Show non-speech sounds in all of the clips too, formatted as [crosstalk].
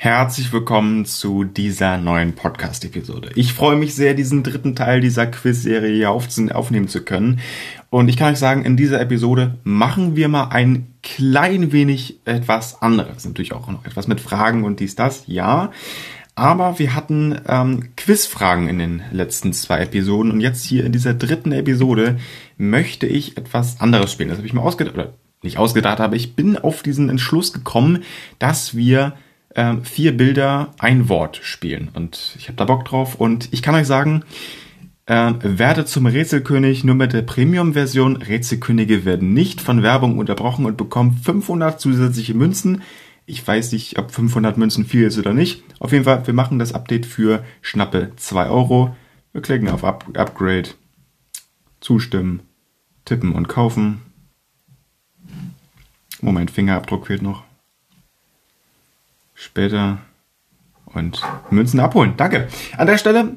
Herzlich willkommen zu dieser neuen Podcast-Episode. Ich freue mich sehr, diesen dritten Teil dieser Quiz-Serie hier aufnehmen zu können. Und ich kann euch sagen, in dieser Episode machen wir mal ein klein wenig etwas anderes. Natürlich auch noch etwas mit Fragen und dies, das, ja. Aber wir hatten ähm, Quizfragen in den letzten zwei Episoden und jetzt hier in dieser dritten Episode möchte ich etwas anderes spielen. Das habe ich mir ausgedacht, oder nicht ausgedacht, aber ich bin auf diesen Entschluss gekommen, dass wir ähm, vier Bilder, ein Wort spielen. Und ich habe da Bock drauf. Und ich kann euch sagen, äh, werde zum Rätselkönig nur mit der Premium-Version. Rätselkönige werden nicht von Werbung unterbrochen und bekommen 500 zusätzliche Münzen. Ich weiß nicht, ob 500 Münzen viel ist oder nicht. Auf jeden Fall, wir machen das Update für schnappe 2 Euro. Wir klicken auf Up Upgrade, zustimmen, tippen und kaufen. Moment, Fingerabdruck fehlt noch später und Münzen abholen. Danke. An der Stelle,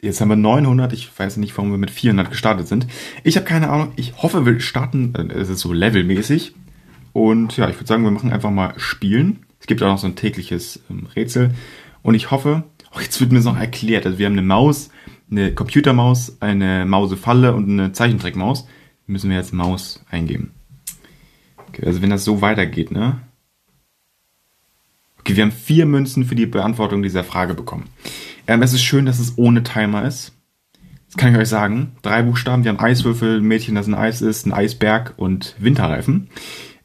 jetzt haben wir 900. Ich weiß nicht, warum wir mit 400 gestartet sind. Ich habe keine Ahnung. Ich hoffe, wir starten, äh, es ist so levelmäßig. Und ja, ich würde sagen, wir machen einfach mal Spielen. Es gibt auch noch so ein tägliches ähm, Rätsel. Und ich hoffe, oh, jetzt wird mir das noch erklärt. Also wir haben eine Maus, eine Computermaus, eine Mausefalle und eine Zeichentrickmaus. Müssen wir jetzt Maus eingeben. Okay, also wenn das so weitergeht, ne? Okay, wir haben vier Münzen für die Beantwortung dieser Frage bekommen. Ähm, es ist schön, dass es ohne Timer ist. Das kann ich euch sagen. Drei Buchstaben. Wir haben Eiswürfel, Mädchen, das ein Eis ist, ein Eisberg und Winterreifen.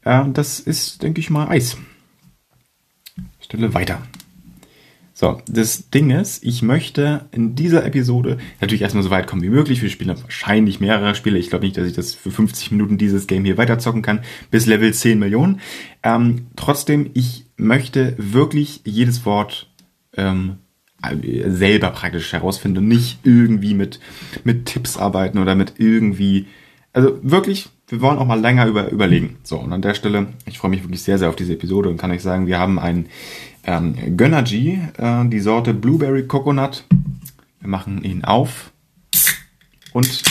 Ähm, das ist, denke ich mal, Eis. Stelle weiter. So, das Ding ist, ich möchte in dieser Episode natürlich erstmal so weit kommen wie möglich. Wir spielen wahrscheinlich mehrere Spiele. Ich glaube nicht, dass ich das für 50 Minuten dieses Game hier weiterzocken kann, bis Level 10 Millionen. Ähm, trotzdem, ich möchte wirklich jedes Wort ähm, selber praktisch herausfinden und nicht irgendwie mit, mit Tipps arbeiten oder mit irgendwie, also wirklich, wir wollen auch mal länger über, überlegen. So, und an der Stelle, ich freue mich wirklich sehr, sehr auf diese Episode und kann euch sagen, wir haben einen ähm, Gönnergy, äh, die Sorte Blueberry Coconut. Wir machen ihn auf und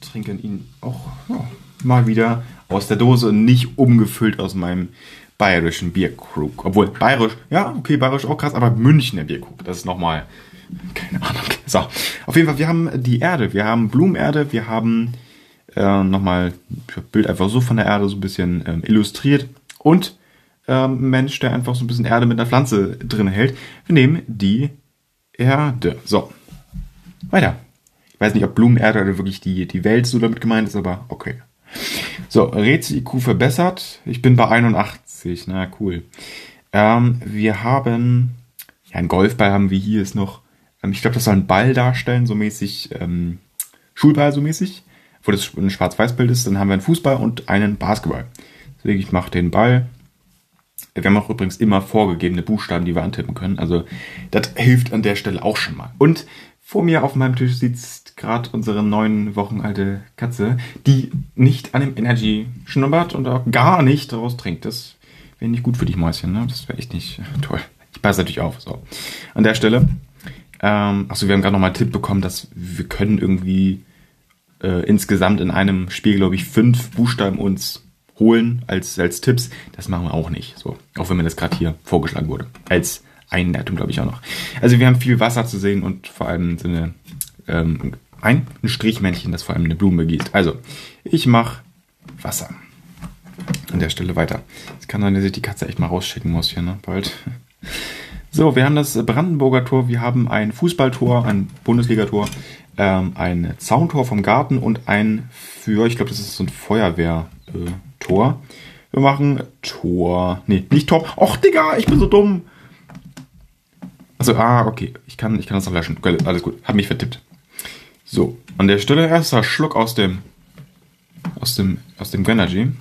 trinken ihn auch ja, mal wieder aus der Dose nicht umgefüllt aus meinem bayerischen Bierkrug. Obwohl, bayerisch, ja, okay, bayerisch auch krass, aber Münchner Bierkrug, das ist nochmal, keine Ahnung. So, auf jeden Fall, wir haben die Erde, wir haben Blumenerde, wir haben äh, nochmal Bild einfach so von der Erde so ein bisschen ähm, illustriert und ähm, Mensch, der einfach so ein bisschen Erde mit einer Pflanze drin hält. Wir nehmen die Erde. So. Weiter. Ich weiß nicht, ob Blumenerde oder wirklich die, die Welt so damit gemeint ist, aber okay. So, Rätsel-IQ verbessert. Ich bin bei 81. Na, cool. Ähm, wir haben, ja, ein Golfball haben wir hier ist noch, ähm, ich glaube, das soll ein Ball darstellen, so mäßig, ähm, Schulball so mäßig, wo das ein Schwarz-Weiß-Bild ist. Dann haben wir einen Fußball und einen Basketball. Deswegen, ich mache den Ball, wir haben auch übrigens immer vorgegebene Buchstaben, die wir antippen können. Also das hilft an der Stelle auch schon mal. Und vor mir auf meinem Tisch sitzt gerade unsere neun Wochen alte Katze, die nicht an dem Energy schnuppert und auch gar nicht daraus trinkt. Das wäre nicht gut für dich, Mäuschen. Ne? Das wäre echt nicht [laughs] toll. Ich passe natürlich auf. So. An der Stelle. Ähm, achso, wir haben gerade nochmal einen Tipp bekommen, dass wir können irgendwie äh, insgesamt in einem Spiel, glaube ich, fünf Buchstaben uns holen als, als Tipps. Das machen wir auch nicht. So, auch wenn mir das gerade hier vorgeschlagen wurde. Als Einleitung, glaube ich, auch noch. Also wir haben viel Wasser zu sehen und vor allem so eine, ähm, ein, ein Strichmännchen, das vor allem eine Blume gießt. Also, ich mache Wasser. An der Stelle weiter. Es kann sein, dass ich die Katze echt mal rausschicken muss hier, ne? Bald. So, wir haben das Brandenburger Tor, wir haben ein Fußballtor, ein Bundesligator, ähm, ein Zauntor vom Garten und ein für, ich glaube, das ist so ein Feuerwehr. Äh. Wir machen Tor. Nee, nicht Tor. Och, Digga, ich bin so dumm. Also, ah, okay. Ich kann, ich kann das noch löschen. Alles gut. Hab mich vertippt. So, an der Stelle erster Schluck aus dem aus dem aus dem Grenadgy.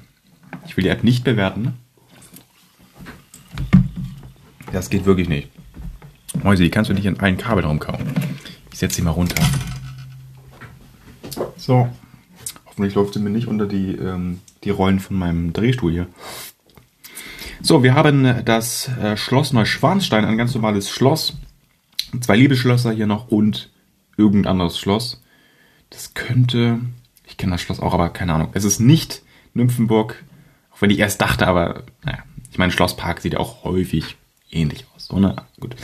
Ich will die App nicht bewerten. Das geht wirklich nicht. Mäuse, die kannst du nicht in einen Kabel rumkauen. Ich setze sie mal runter. So. Hoffentlich läuft sie mir nicht unter die ähm, die Rollen von meinem Drehstuhl hier. So, wir haben das äh, Schloss Neuschwanstein, ein ganz normales Schloss. Zwei Liebesschlösser hier noch und irgendein anderes Schloss. Das könnte, ich kenne das Schloss auch, aber keine Ahnung. Es ist nicht Nymphenburg, auch wenn ich erst dachte, aber naja, ich meine, Schlosspark sieht auch häufig ähnlich aus. So, ne? Gut.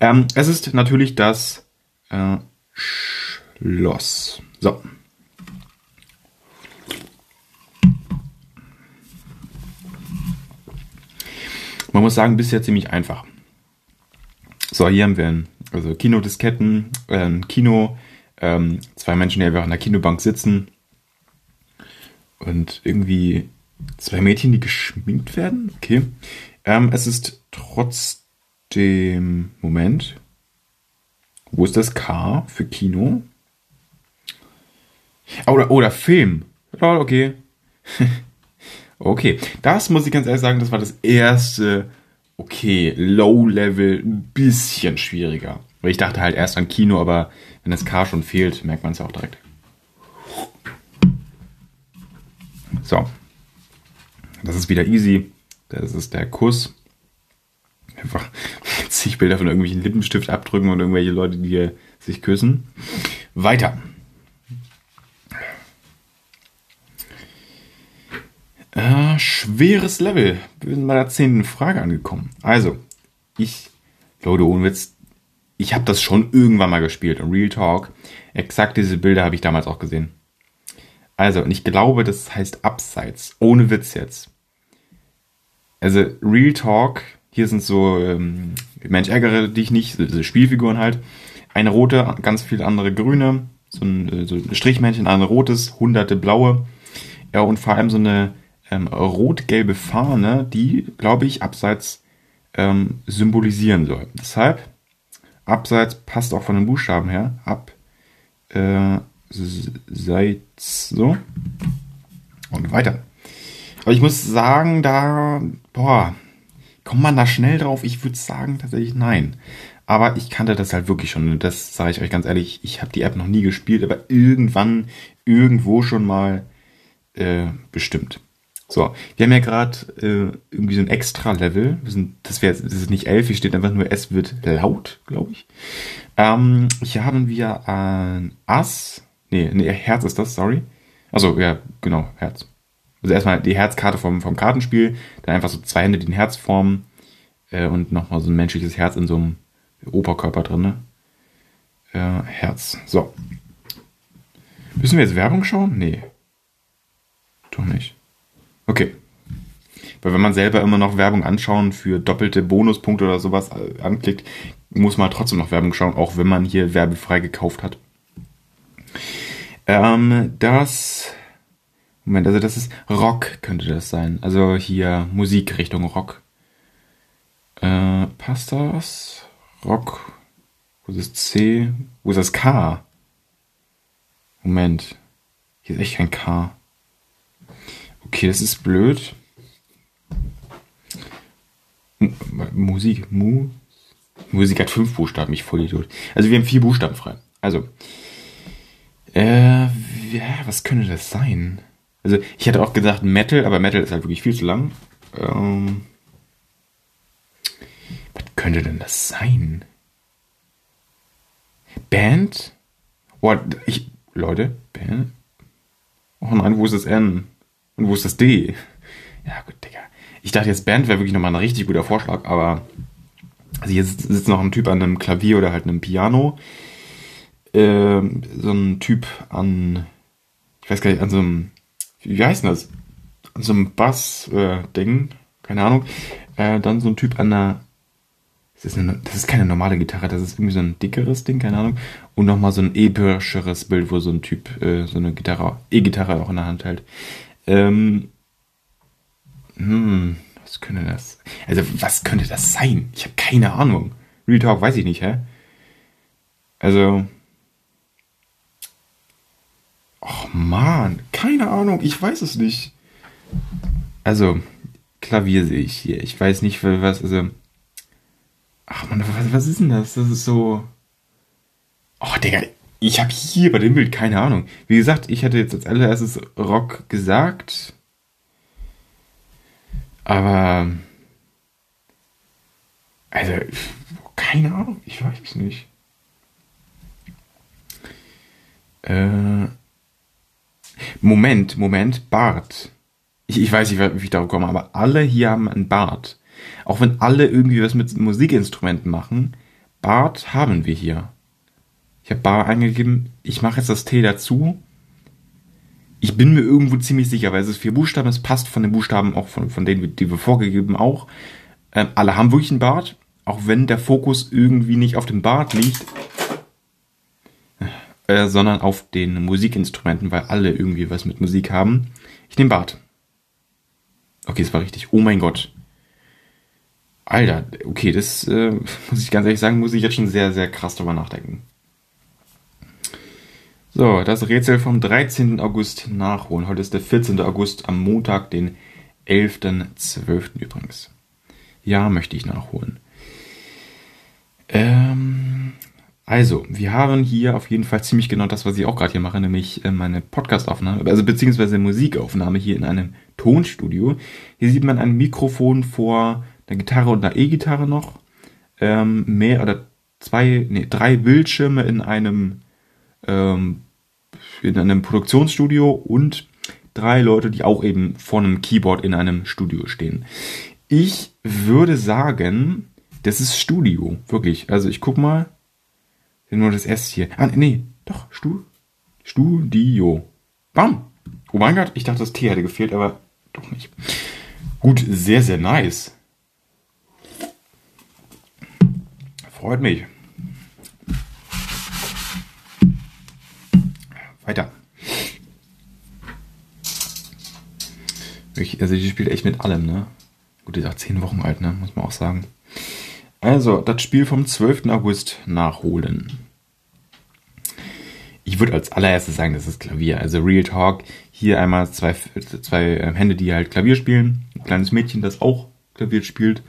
Ähm, es ist natürlich das äh, Schloss. So. Man muss sagen, bisher ziemlich einfach. So, hier haben wir ein, also Kinodisketten, äh, Kino, ähm, zwei Menschen, die einfach an der Kinobank sitzen und irgendwie zwei Mädchen, die geschminkt werden. Okay. Ähm, es ist trotzdem, Moment, wo ist das K für Kino? Oder, oder Film. Oh, okay. [laughs] okay. Das muss ich ganz ehrlich sagen, das war das erste, okay, Low-Level, ein bisschen schwieriger. Weil ich dachte halt erst an Kino, aber wenn das K schon fehlt, merkt man es ja auch direkt. So. Das ist wieder easy. Das ist der Kuss. Einfach [laughs] zig Bilder von irgendwelchen Lippenstift abdrücken und irgendwelche Leute, die sich küssen. Weiter. Äh, schweres Level. Wir sind bei der zehnten Frage angekommen. Also, ich, Leute, ohne Witz, ich habe das schon irgendwann mal gespielt. Und Real Talk, exakt diese Bilder habe ich damals auch gesehen. Also, und ich glaube, das heißt Abseits. Ohne Witz jetzt. Also, Real Talk, hier sind so, ähm, Mensch, ärgere dich nicht, so Spielfiguren halt. Eine rote, ganz viele andere grüne, so ein, so ein Strichmännchen, ein rotes, hunderte blaue. Ja, und vor allem so eine ähm, rot-gelbe Fahne, die, glaube ich, abseits ähm, symbolisieren soll. Deshalb, abseits passt auch von den Buchstaben her. Ab, äh, so. Und weiter. Aber ich muss sagen, da, boah, kommt man da schnell drauf? Ich würde sagen tatsächlich nein. Aber ich kannte das halt wirklich schon. Das sage ich euch ganz ehrlich, ich habe die App noch nie gespielt, aber irgendwann, irgendwo schon mal äh, bestimmt. So, wir haben ja gerade äh, irgendwie so ein Extra-Level. Das, wäre, das ist nicht elf, hier steht einfach nur, es wird laut, glaube ich. Ähm, hier haben wir ein Ass. Nee, nee, Herz ist das, sorry. Also ja, genau, Herz. Also erstmal die Herzkarte vom, vom Kartenspiel, dann einfach so zwei Hände, die ein Herz formen äh, und nochmal so ein menschliches Herz in so einem Oberkörper drin. Ne? Äh, Herz. So. Müssen wir jetzt Werbung schauen? Nee. Doch nicht. Okay. Weil wenn man selber immer noch Werbung anschauen für doppelte Bonuspunkte oder sowas äh, anklickt, muss man trotzdem noch Werbung schauen, auch wenn man hier werbefrei gekauft hat. Ähm, das. Moment, also das ist Rock, könnte das sein. Also hier Musik Richtung Rock. Äh, passt das? Rock. Wo ist das C? Wo ist das K? Moment. Hier ist echt kein K. Okay, das ist blöd. Musik, Mu. Musik hat fünf Buchstaben, ich voll Idiot. Also wir haben vier Buchstaben frei. Also, äh, ja, was könnte das sein? Also ich hätte auch gesagt Metal, aber Metal ist halt wirklich viel zu lang. Ähm, was könnte denn das sein? Band? What? Ich, Leute, Band? Oh nein, wo ist das N? Und wo ist das D? Ja, gut, Digga. Ich dachte jetzt, Band wäre wirklich nochmal ein richtig guter Vorschlag, aber also hier sitzt noch ein Typ an einem Klavier oder halt einem Piano. Ähm, so ein Typ an, ich weiß gar nicht, an so einem, wie heißt denn das? An so einem Bass-Ding, äh, keine Ahnung. Äh, dann so ein Typ an einer, das ist, eine, das ist keine normale Gitarre, das ist irgendwie so ein dickeres Ding, keine Ahnung. Und nochmal so ein epischeres Bild, wo so ein Typ äh, so eine Gitarre, E-Gitarre auch in der Hand hält. Ähm, hm, was könnte das? Also, was könnte das sein? Ich habe keine Ahnung. Real Talk weiß ich nicht, hä? Also. Oh man, keine Ahnung, ich weiß es nicht. Also, Klavier sehe ich hier. Ich weiß nicht, was, also. Ach man, was, was ist denn das? Das ist so. Oh, Digga, ich habe hier bei dem Bild keine Ahnung. Wie gesagt, ich hätte jetzt als allererstes Rock gesagt. Aber. Also, keine Ahnung, ich weiß es nicht. Äh, Moment, Moment, Bart. Ich, ich weiß nicht, wie ich darauf komme, aber alle hier haben einen Bart. Auch wenn alle irgendwie was mit Musikinstrumenten machen, Bart haben wir hier. Ich habe Bar eingegeben, ich mache jetzt das T dazu. Ich bin mir irgendwo ziemlich sicher, weil es ist vier Buchstaben, es passt von den Buchstaben auch von, von denen, die wir vorgegeben auch. Ähm, alle haben wirklich einen Bart, auch wenn der Fokus irgendwie nicht auf dem Bart liegt, äh, sondern auf den Musikinstrumenten, weil alle irgendwie was mit Musik haben. Ich nehme Bart. Okay, es war richtig. Oh mein Gott. Alter, okay, das äh, [laughs] muss ich ganz ehrlich sagen, muss ich jetzt schon sehr, sehr krass drüber nachdenken. So, das Rätsel vom 13. August nachholen. Heute ist der 14. August, am Montag, den 11.12. übrigens. Ja, möchte ich nachholen. Ähm, also, wir haben hier auf jeden Fall ziemlich genau das, was ich auch gerade hier mache, nämlich äh, meine Podcastaufnahme, also beziehungsweise Musikaufnahme hier in einem Tonstudio. Hier sieht man ein Mikrofon vor einer Gitarre und einer E-Gitarre noch. Ähm, mehr oder zwei, nee, drei Bildschirme in einem ähm, in einem Produktionsstudio und drei Leute, die auch eben vor einem Keyboard in einem Studio stehen. Ich würde sagen, das ist Studio, wirklich. Also ich guck mal, nur das S hier. Ah, nee, doch, Stu Studio. Bam! Oh mein Gott, ich dachte, das T hätte gefehlt, aber doch nicht. Gut, sehr, sehr nice. Freut mich. Weiter. Also die spielt echt mit allem, ne? Gut, die ist auch 10 Wochen alt, ne? Muss man auch sagen. Also, das Spiel vom 12. August nachholen. Ich würde als allererstes sagen, das ist Klavier. Also Real Talk, hier einmal zwei, zwei ähm, Hände, die halt Klavier spielen. Ein kleines Mädchen, das auch Klavier spielt.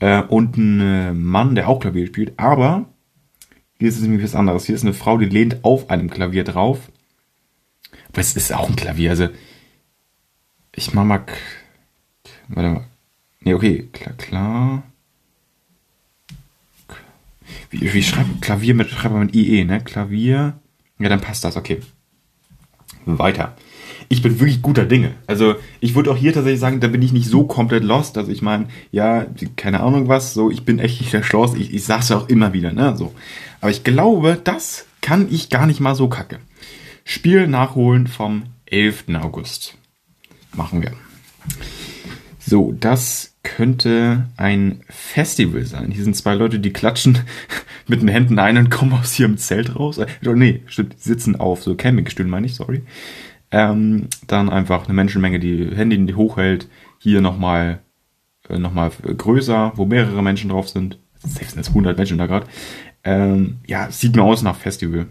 Äh, und ein äh, Mann, der auch Klavier spielt. Aber hier ist es nämlich was anderes. Hier ist eine Frau, die lehnt auf einem Klavier drauf aber es ist auch ein Klavier. Also, ich mach mal. Warte mal. Nee, okay, klar, klar. Wie, wie schreibt Klavier mit, schreibt man mit IE, ne? Klavier. Ja, dann passt das, okay. Weiter. Ich bin wirklich guter Dinge. Also, ich würde auch hier tatsächlich sagen, da bin ich nicht so komplett lost. Also, ich meine, ja, keine Ahnung was, so, ich bin echt nicht der Schloss. Ich, ich sag's ja auch immer wieder, ne? So. Aber ich glaube, das kann ich gar nicht mal so kacke. Spiel nachholen vom 11. August. Machen wir. So, das könnte ein Festival sein. Hier sind zwei Leute, die klatschen [laughs] mit den Händen ein und kommen aus ihrem Zelt raus. Äh, nee, stimmt, sitzen auf so Campingstühlen, meine ich, sorry. Ähm, dann einfach eine Menschenmenge, die Handy hochhält. Hier nochmal äh, noch mal größer, wo mehrere Menschen drauf sind. Safe sind jetzt 100 Menschen da gerade. Ähm, ja, sieht mir aus nach Festival.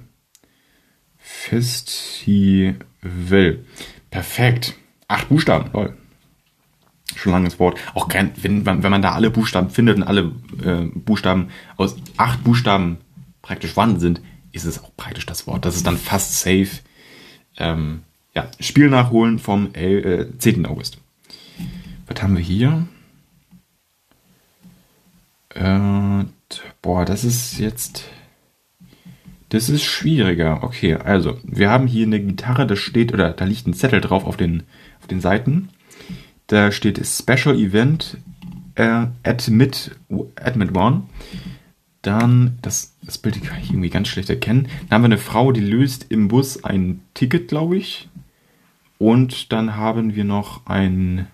Festival. Perfekt. Acht Buchstaben, lol. Schon langes Wort. Auch gern, wenn wenn man da alle Buchstaben findet und alle äh, Buchstaben aus acht Buchstaben praktisch vorhanden sind, ist es auch praktisch das Wort. Das ist dann fast safe. Ähm, ja, Spiel nachholen vom äh, 10. August. Was haben wir hier? Äh, boah, das ist jetzt das ist schwieriger. Okay, also, wir haben hier eine Gitarre, da steht, oder da liegt ein Zettel drauf auf den, auf den Seiten. Da steht Special Event äh, Admit, Admit One. Dann, das, das Bild kann ich irgendwie ganz schlecht erkennen. Dann haben wir eine Frau, die löst im Bus ein Ticket, glaube ich. Und dann haben wir noch ein,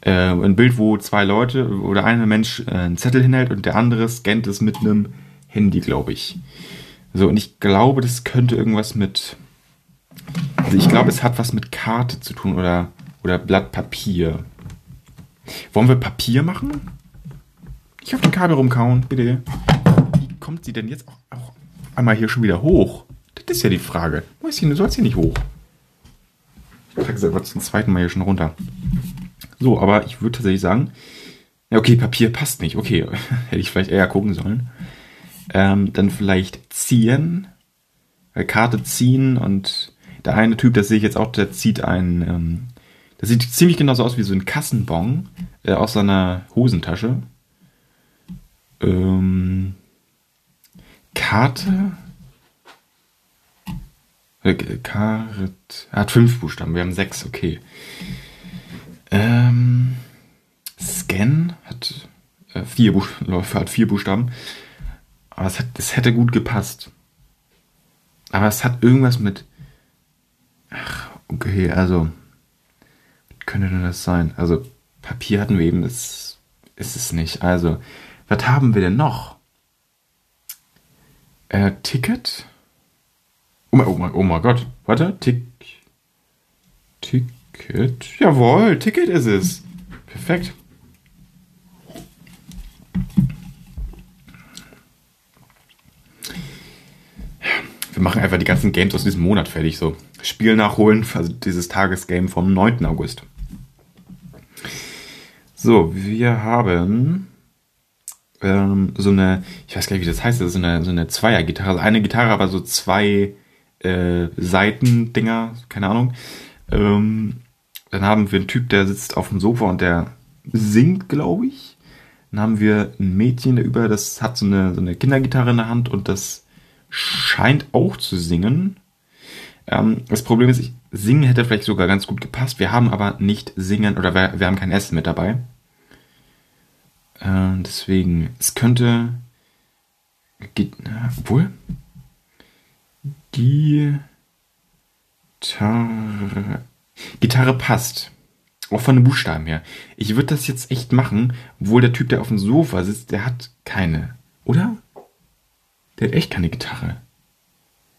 äh, ein Bild, wo zwei Leute oder ein Mensch äh, einen Zettel hinhält und der andere scannt es mit einem Handy, glaube ich. So, und ich glaube, das könnte irgendwas mit. Also ich glaube, es hat was mit Karte zu tun oder, oder Blatt Papier. Wollen wir Papier machen? Ich auf den Kabel rumkauen, bitte. Wie kommt sie denn jetzt auch, auch einmal hier schon wieder hoch? Das ist ja die Frage. Mäuschen, du sollst hier nicht hoch. Ich trage sie einfach zum zweiten Mal hier schon runter. So, aber ich würde tatsächlich sagen, ja, okay, Papier passt nicht. Okay, [laughs] hätte ich vielleicht eher gucken sollen. Ähm, dann vielleicht ziehen, äh, Karte ziehen und der eine Typ, das sehe ich jetzt auch, der zieht ein, ähm, das sieht ziemlich genauso aus wie so ein Kassenbon äh, aus seiner Hosentasche. Ähm, Karte. Äh, Karte. Hat fünf Buchstaben, wir haben sechs, okay. Ähm, Scan. vier, Buch [laughs] hat vier Buchstaben. Aber es, hat, es hätte gut gepasst. Aber es hat irgendwas mit. Ach, okay, also. Was könnte denn das sein? Also, Papier hatten wir eben, das ist es nicht. Also, was haben wir denn noch? Äh, Ticket? Oh mein, oh mein, oh mein Gott. Warte, Tick. Ticket. Jawohl, Ticket ist es. Perfekt. Wir machen einfach die ganzen Games aus diesem Monat fertig. So, Spiel nachholen, also dieses Tagesgame vom 9. August. So, wir haben ähm, so eine, ich weiß gar nicht, wie das heißt, das ist so eine, so eine Zweiergitarre. Also eine Gitarre, aber so zwei äh, Seitendinger, keine Ahnung. Ähm, dann haben wir einen Typ, der sitzt auf dem Sofa und der singt, glaube ich. Dann haben wir ein Mädchen der über, das hat so eine, so eine Kindergitarre in der Hand und das scheint auch zu singen. Ähm, das Problem ist, ich, singen hätte vielleicht sogar ganz gut gepasst. Wir haben aber nicht singen oder wir, wir haben kein Essen mit dabei. Äh, deswegen, es könnte. Geht, obwohl. Gitarre. Gitarre passt. Auch von den Buchstaben her. Ich würde das jetzt echt machen, obwohl der Typ, der auf dem Sofa sitzt, der hat keine. Oder? Der hat echt keine Gitarre.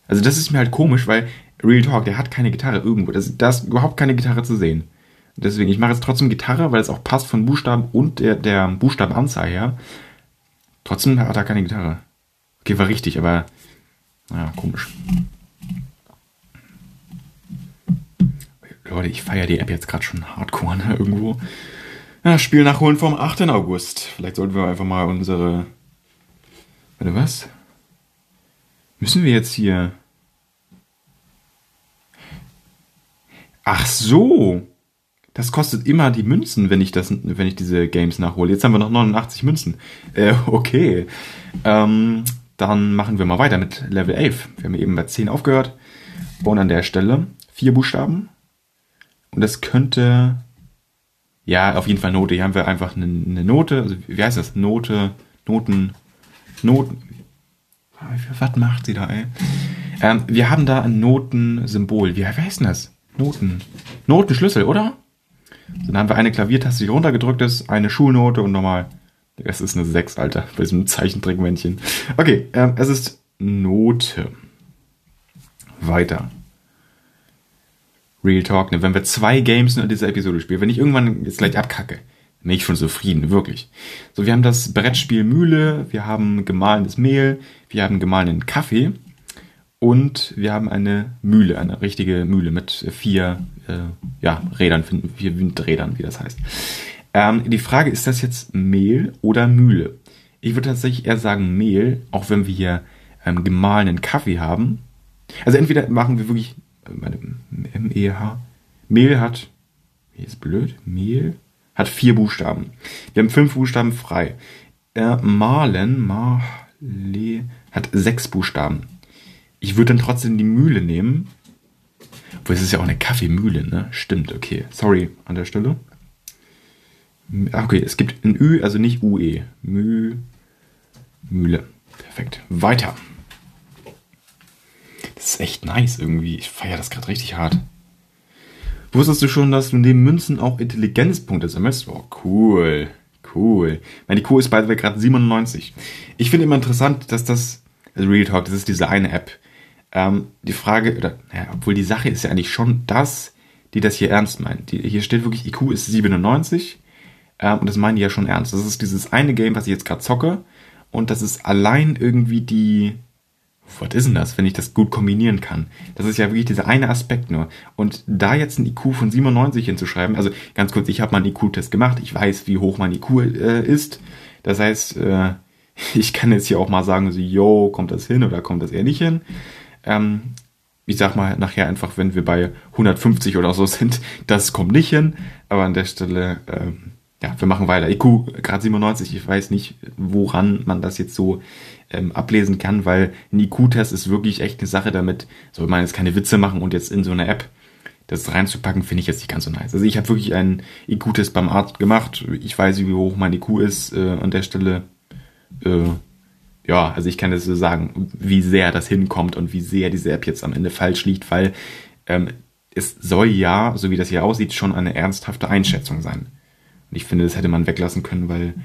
Also das ist mir halt komisch, weil Real Talk, der hat keine Gitarre irgendwo. Da ist überhaupt keine Gitarre zu sehen. Deswegen, ich mache jetzt trotzdem Gitarre, weil es auch passt von Buchstaben und der, der Buchstabenanzahl her. Trotzdem hat er keine Gitarre. Okay, war richtig, aber naja, komisch. Leute, ich feiere die App jetzt gerade schon hardcore, ne, irgendwo. Ja, Spiel nachholen vom 8. August. Vielleicht sollten wir einfach mal unsere... Warte, was? Müssen wir jetzt hier... Ach so! Das kostet immer die Münzen, wenn ich, das, wenn ich diese Games nachhole. Jetzt haben wir noch 89 Münzen. Äh, okay. Ähm, dann machen wir mal weiter mit Level 11. Wir haben eben bei 10 aufgehört. Und an der Stelle vier Buchstaben. Und das könnte, ja, auf jeden Fall Note. Hier haben wir einfach eine, eine Note, also wie heißt das? Note, Noten, Noten. Was macht sie da, ey? Ähm, wir haben da ein Notensymbol. Wie heißt denn das? Noten. Notenschlüssel, oder? Dann haben wir eine Klaviertaste, die runtergedrückt ist, eine Schulnote und nochmal. Es ist eine 6, Alter, bei diesem Zeichentrickmännchen. Okay, ähm, es ist Note. Weiter. Real Talk, ne? wenn wir zwei Games in dieser Episode spielen, wenn ich irgendwann jetzt gleich abkacke, bin ich schon zufrieden, wirklich. So, wir haben das Brettspiel Mühle, wir haben gemahlenes Mehl, wir haben gemahlenen Kaffee und wir haben eine Mühle, eine richtige Mühle mit vier äh, ja, Rädern, vier Windrädern, wie das heißt. Ähm, die Frage, ist das jetzt Mehl oder Mühle? Ich würde tatsächlich eher sagen Mehl, auch wenn wir hier ähm, gemahlenen Kaffee haben. Also entweder machen wir wirklich M-E-H. Mehl hat, wie ist blöd, Mehl hat vier Buchstaben. Wir haben fünf Buchstaben frei. Äh, Malen, Marle, hat sechs Buchstaben. Ich würde dann trotzdem die Mühle nehmen. Obwohl, es ist ja auch eine Kaffeemühle, ne? Stimmt, okay. Sorry an der Stelle. Okay, es gibt ein Ü, also nicht UE. Mü, Mühle. Perfekt. Weiter. Das ist echt nice irgendwie. Ich feiere das gerade richtig hart. Wusstest du schon, dass du neben Münzen auch Intelligenzpunkte sammelst? Oh, cool. Cool. Meine IQ ist by the gerade 97. Ich finde immer interessant, dass das, also Real Talk, das ist diese eine App. Ähm, die Frage, oder, naja, obwohl die Sache ist ja eigentlich schon das, die das hier ernst meint. Die, hier steht wirklich, IQ ist 97. Ähm, und das meinen die ja schon ernst. Das ist dieses eine Game, was ich jetzt gerade zocke. Und das ist allein irgendwie die, was ist denn das, wenn ich das gut kombinieren kann? Das ist ja wirklich dieser eine Aspekt nur. Und da jetzt ein IQ von 97 hinzuschreiben, also ganz kurz, ich habe mal einen IQ-Test gemacht, ich weiß, wie hoch mein IQ äh, ist. Das heißt, äh, [laughs] ich kann jetzt hier auch mal sagen, so, yo, kommt das hin oder kommt das eher nicht hin? Ähm, ich sag mal nachher einfach, wenn wir bei 150 oder so sind, [laughs] das kommt nicht hin. Aber an der Stelle, ähm, ja, wir machen weiter. IQ gerade 97, ich weiß nicht, woran man das jetzt so ähm, ablesen kann, weil ein IQ-Test ist wirklich echt eine Sache damit, soll man jetzt keine Witze machen und jetzt in so einer App das reinzupacken, finde ich jetzt nicht ganz so nice. Also ich habe wirklich ein IQ-Test beim Arzt gemacht. Ich weiß, wie hoch mein IQ ist äh, an der Stelle. Äh, ja, also ich kann das so sagen, wie sehr das hinkommt und wie sehr diese App jetzt am Ende falsch liegt, weil ähm, es soll ja, so wie das hier aussieht, schon eine ernsthafte Einschätzung sein. Und ich finde, das hätte man weglassen können, weil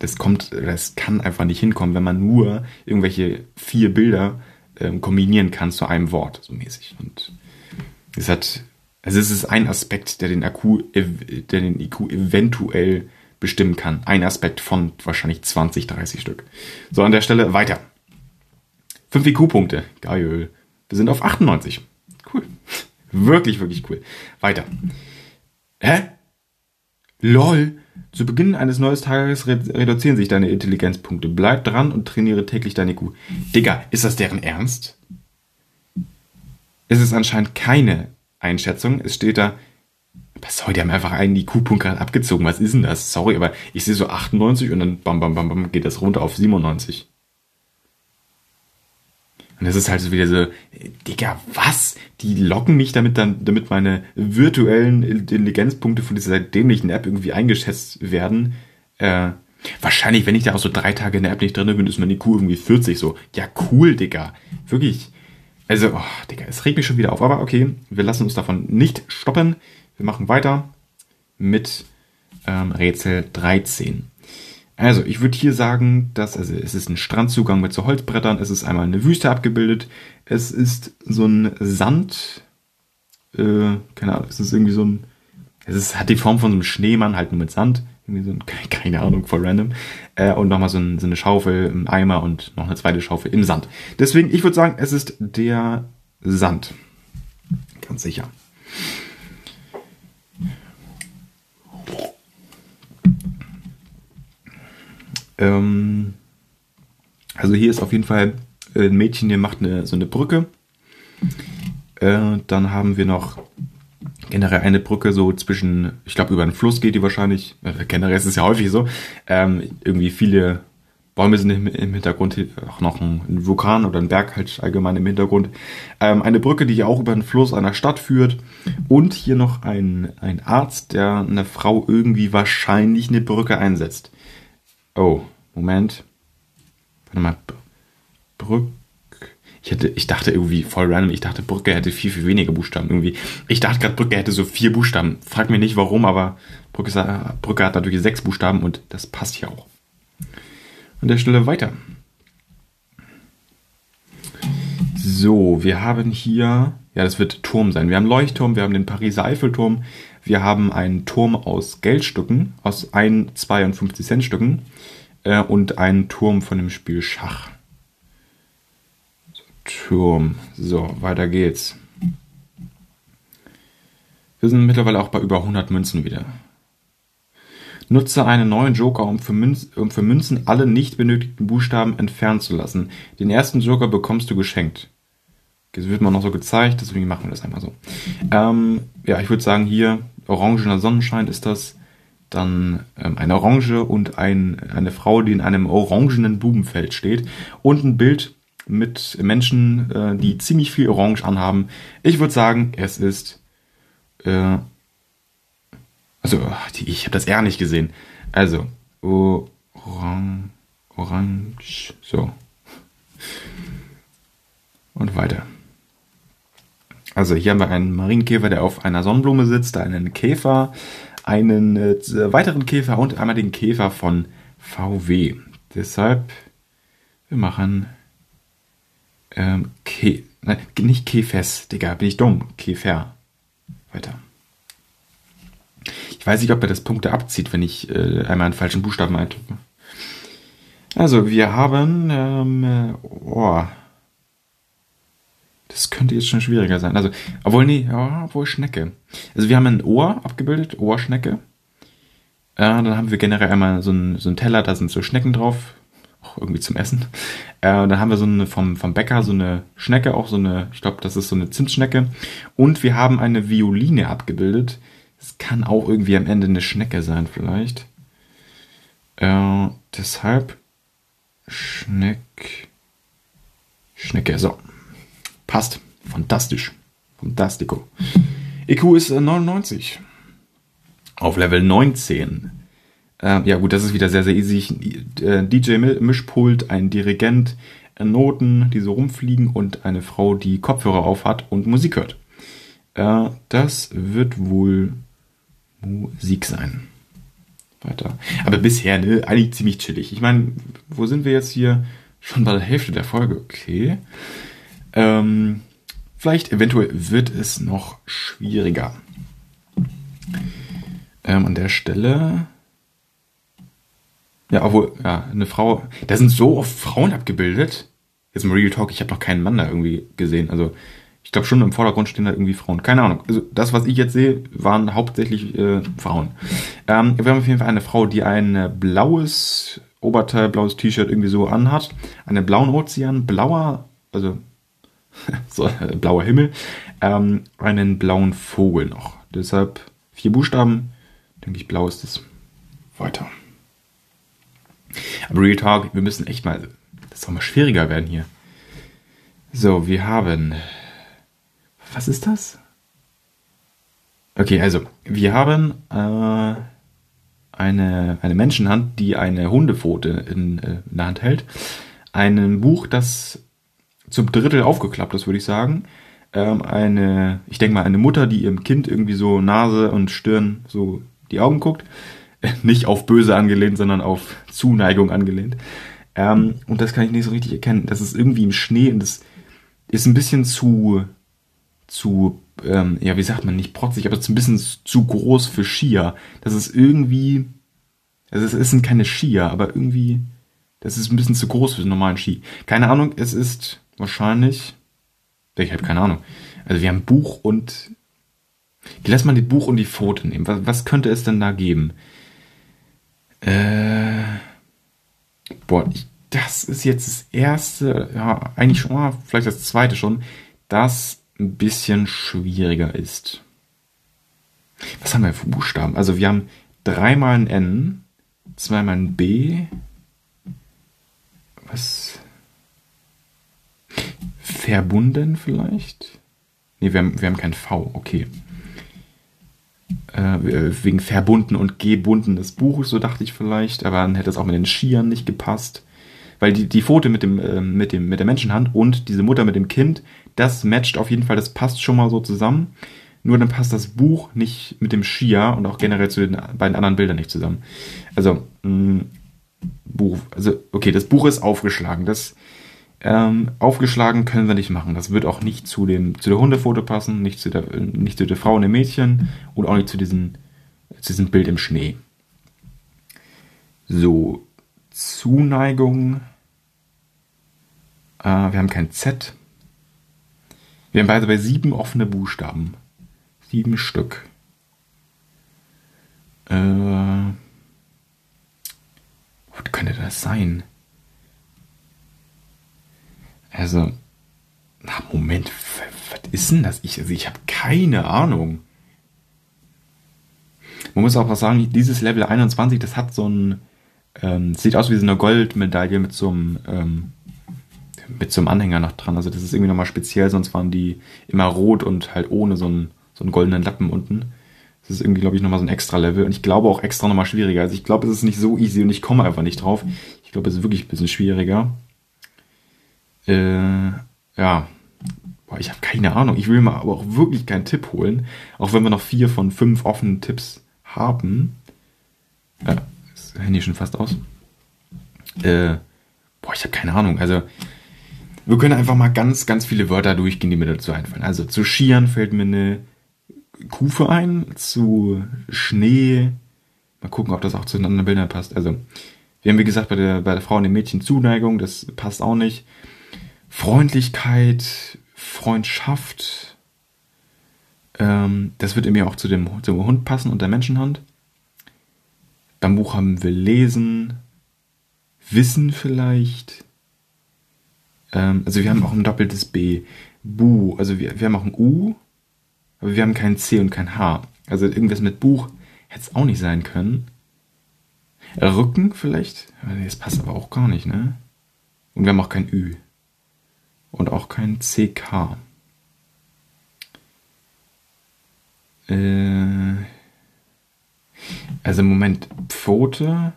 das kommt, das kann einfach nicht hinkommen, wenn man nur irgendwelche vier Bilder ähm, kombinieren kann zu einem Wort, so mäßig. Und es hat, also es ist ein Aspekt, der den IQ, der den IQ eventuell bestimmen kann. Ein Aspekt von wahrscheinlich 20, 30 Stück. So, an der Stelle weiter. 5 IQ-Punkte. Geil. Wir sind auf 98. Cool. [laughs] Wirklich, wirklich cool. Weiter. Hä? LOL. Zu Beginn eines neuen Tages reduzieren sich deine Intelligenzpunkte. Bleib dran und trainiere täglich deine Kuh. Digga, ist das deren Ernst? Es ist anscheinend keine Einschätzung. Es steht da, was heute haben einfach einen IQ-Punkt gerade abgezogen. Was ist denn das? Sorry, aber ich sehe so 98 und dann bam, bam, bam, bam, geht das runter auf 97. Und das ist halt so wieder so, Digga, was? Die locken mich damit dann, damit meine virtuellen Intelligenzpunkte von dieser dämlichen App irgendwie eingeschätzt werden. Äh, wahrscheinlich, wenn ich da auch so drei Tage in der App nicht drin bin, ist meine IQ irgendwie 40 so. Ja, cool, Digga. Wirklich. Also, oh, Digga, es regt mich schon wieder auf. Aber okay, wir lassen uns davon nicht stoppen. Wir machen weiter mit ähm, Rätsel 13. Also, ich würde hier sagen, dass, also es ist ein Strandzugang mit so Holzbrettern, es ist einmal eine Wüste abgebildet, es ist so ein Sand, äh, keine Ahnung, es ist irgendwie so ein, es ist, hat die Form von so einem Schneemann, halt nur mit Sand, irgendwie so ein, [laughs] keine Ahnung, voll random, äh, und nochmal so, ein, so eine Schaufel im Eimer und noch eine zweite Schaufel im Sand. Deswegen, ich würde sagen, es ist der Sand. Ganz sicher. Ähm, also hier ist auf jeden Fall ein Mädchen, der macht eine, so eine Brücke. Äh, dann haben wir noch generell eine Brücke so zwischen, ich glaube über einen Fluss geht die wahrscheinlich, äh, generell ist es ja häufig so, ähm, irgendwie viele Bäume sind im, im, Hintergrund, auch noch ein, ein, Vulkan oder ein Berg halt allgemein im Hintergrund. Ähm, eine Brücke, die auch über einen Fluss einer Stadt führt und hier noch ein, ein Arzt, der eine Frau irgendwie wahrscheinlich eine Brücke einsetzt. Oh, Moment. Warte mal. Brück. Ich, ich dachte irgendwie voll random, ich dachte, Brücke hätte viel, viel weniger Buchstaben irgendwie. Ich dachte gerade, Brücke hätte so vier Buchstaben. Frag mich nicht warum, aber Brücke, Brücke hat natürlich sechs Buchstaben und das passt hier auch. An der Stelle weiter. So, wir haben hier, ja, das wird Turm sein. Wir haben Leuchtturm, wir haben den Pariser Eiffelturm, wir haben einen Turm aus Geldstücken, aus 1, 2 und 50 Cent Stücken äh, und einen Turm von dem Spiel Schach. So, Turm. So, weiter geht's. Wir sind mittlerweile auch bei über 100 Münzen wieder. Nutze einen neuen Joker, um für, Münzen, um für Münzen alle nicht benötigten Buchstaben entfernen zu lassen. Den ersten Joker bekommst du geschenkt. Das wird mir noch so gezeigt, deswegen machen wir das einmal so. Ähm, ja, ich würde sagen, hier orangener Sonnenschein ist das. Dann ähm, eine Orange und ein, eine Frau, die in einem orangenen Blumenfeld steht. Und ein Bild mit Menschen, äh, die ziemlich viel Orange anhaben. Ich würde sagen, es ist. Äh, also, ich habe das eher nicht gesehen. Also, Orang, Orange. So. Und weiter. Also hier haben wir einen Marienkäfer, der auf einer Sonnenblume sitzt, einen Käfer, einen äh, weiteren Käfer und einmal den Käfer von VW. Deshalb, wir machen ähm, Kä nein, nicht Käfers, Digga, bin ich dumm. Käfer. Weiter. Ich weiß nicht, ob er das Punkte abzieht, wenn ich äh, einmal einen falschen Buchstaben eintippe. Also, wir haben, ähm, äh, oh, das könnte jetzt schon schwieriger sein. Also, obwohl, nee, ja, obwohl Schnecke. Also wir haben ein Ohr abgebildet, Ohrschnecke. Äh, dann haben wir generell einmal so einen so Teller, da sind so Schnecken drauf. Auch irgendwie zum Essen. Äh, dann haben wir so eine vom, vom Bäcker, so eine Schnecke, auch so eine, ich glaube, das ist so eine Zinsschnecke. Und wir haben eine Violine abgebildet. Es kann auch irgendwie am Ende eine Schnecke sein, vielleicht. Äh, deshalb Schneck. Schnecke. So. Passt. Fantastisch. Fantastico. IQ ist 99. Auf Level 19. Äh, ja gut, das ist wieder sehr, sehr easy. Äh, DJ-Mischpult, ein Dirigent, äh, Noten, die so rumfliegen und eine Frau, die Kopfhörer auf hat und Musik hört. Äh, das wird wohl Musik sein. Weiter. Aber bisher, ne, eigentlich ziemlich chillig. Ich meine, wo sind wir jetzt hier? Schon bei der Hälfte der Folge, okay. Ähm, vielleicht, eventuell wird es noch schwieriger. Ähm, an der Stelle ja, obwohl, ja, eine Frau, da sind so oft Frauen abgebildet. Jetzt im Real Talk, ich habe noch keinen Mann da irgendwie gesehen. Also ich glaube schon im Vordergrund stehen da irgendwie Frauen. Keine Ahnung. Also das, was ich jetzt sehe, waren hauptsächlich äh, Frauen. Ähm, wir haben auf jeden Fall eine Frau, die ein blaues Oberteil, blaues T-Shirt irgendwie so anhat. Einen blauen Ozean, blauer, also [laughs] so, äh, blauer Himmel, ähm, einen blauen Vogel noch. Deshalb vier Buchstaben. Denke ich, blau ist es. Weiter. Aber Real Talk, wir müssen echt mal, das soll mal schwieriger werden hier. So, wir haben, was ist das? Okay, also, wir haben äh, eine, eine Menschenhand, die eine Hundepfote in, äh, in der Hand hält. Ein Buch, das zum Drittel aufgeklappt ist, würde ich sagen. Ähm, eine, ich denke mal, eine Mutter, die ihrem Kind irgendwie so Nase und Stirn so die Augen guckt [laughs] nicht auf böse angelehnt, sondern auf Zuneigung angelehnt. Ähm, und das kann ich nicht so richtig erkennen. Das ist irgendwie im Schnee und das ist ein bisschen zu, zu, ähm, ja, wie sagt man, nicht protzig, aber es ist ein bisschen zu groß für Skier. Das ist irgendwie, also es sind keine Skier, aber irgendwie, das ist ein bisschen zu groß für den normalen Ski. Keine Ahnung, es ist wahrscheinlich, ich habe keine Ahnung. Also wir haben Buch und, lass mal die Buch und die Foto nehmen. Was, was könnte es denn da geben? Äh, boah, ich, das ist jetzt das erste, ja, eigentlich schon, mal, vielleicht das zweite schon, das ein bisschen schwieriger ist. Was haben wir für Buchstaben? Also wir haben dreimal ein N, zweimal ein B. Was? Verbunden vielleicht? Nee, wir haben, wir haben kein V, okay äh, wegen verbunden und gebunden des Buches, so dachte ich vielleicht, aber dann hätte es auch mit den Skiern nicht gepasst. Weil die, die Foto mit dem, äh, mit dem, mit der Menschenhand und diese Mutter mit dem Kind, das matcht auf jeden Fall, das passt schon mal so zusammen. Nur dann passt das Buch nicht mit dem Skier und auch generell zu den beiden anderen Bildern nicht zusammen. Also, mh, Buch, also, okay, das Buch ist aufgeschlagen. Das, ähm, aufgeschlagen können wir nicht machen. Das wird auch nicht zu dem zu der Hundefoto passen, nicht zu der nicht zu der Frau und dem Mädchen und auch nicht zu diesem zu diesem Bild im Schnee. So Zuneigung. Äh, wir haben kein Z. Wir haben beide bei sieben offene Buchstaben. Sieben Stück. Äh, was könnte das sein? Also, na Moment, was ist denn das? Ich, also ich habe keine Ahnung. Man muss auch was sagen, dieses Level 21, das hat so ein, ähm, sieht aus wie so eine Goldmedaille mit so einem, ähm, mit so einem Anhänger noch dran. Also das ist irgendwie nochmal speziell, sonst waren die immer rot und halt ohne so einen, so einen goldenen Lappen unten. Das ist irgendwie, glaube ich, nochmal so ein extra Level. Und ich glaube auch extra nochmal schwieriger. Also ich glaube, es ist nicht so easy und ich komme einfach nicht drauf. Ich glaube, es ist wirklich ein bisschen schwieriger. Äh, ja. Boah, ich habe keine Ahnung. Ich will mal aber auch wirklich keinen Tipp holen. Auch wenn wir noch vier von fünf offenen Tipps haben. Äh, das Handy schon fast aus. Äh, boah, ich habe keine Ahnung. Also, wir können einfach mal ganz, ganz viele Wörter durchgehen, die mir dazu einfallen. Also, zu Skiern fällt mir eine Kufe ein. Zu Schnee. Mal gucken, ob das auch zu den anderen Bildern passt. Also, wir haben, wie gesagt, bei der, bei der Frau und dem Mädchen Zuneigung. Das passt auch nicht. Freundlichkeit, Freundschaft. Ähm, das wird irgendwie auch zu dem, zum Hund passen und der Menschenhand. Beim Buch haben wir Lesen, Wissen vielleicht. Ähm, also wir haben auch ein doppeltes B. Bu, also wir, wir haben auch ein U, aber wir haben kein C und kein H. Also irgendwas mit Buch hätte es auch nicht sein können. Rücken vielleicht? Das passt aber auch gar nicht, ne? Und wir haben auch kein Ü und auch kein CK. Äh, also im Moment Pfote,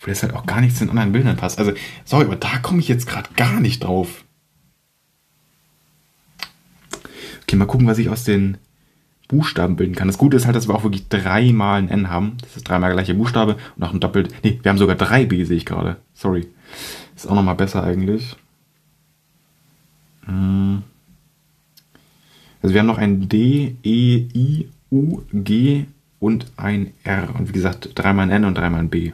wo das halt auch gar nichts in anderen Bildern passt. Also, sorry, aber da komme ich jetzt gerade gar nicht drauf. Okay, mal gucken, was ich aus den Buchstaben bilden kann. Das Gute ist halt, dass wir auch wirklich dreimal ein N haben. Das ist dreimal gleiche Buchstabe und auch ein doppelt. Nee, wir haben sogar drei B, sehe ich gerade. Sorry. Ist auch nochmal besser eigentlich. Hm. Also wir haben noch ein D, E, I, U, G und ein R. Und wie gesagt, dreimal ein N und dreimal ein B.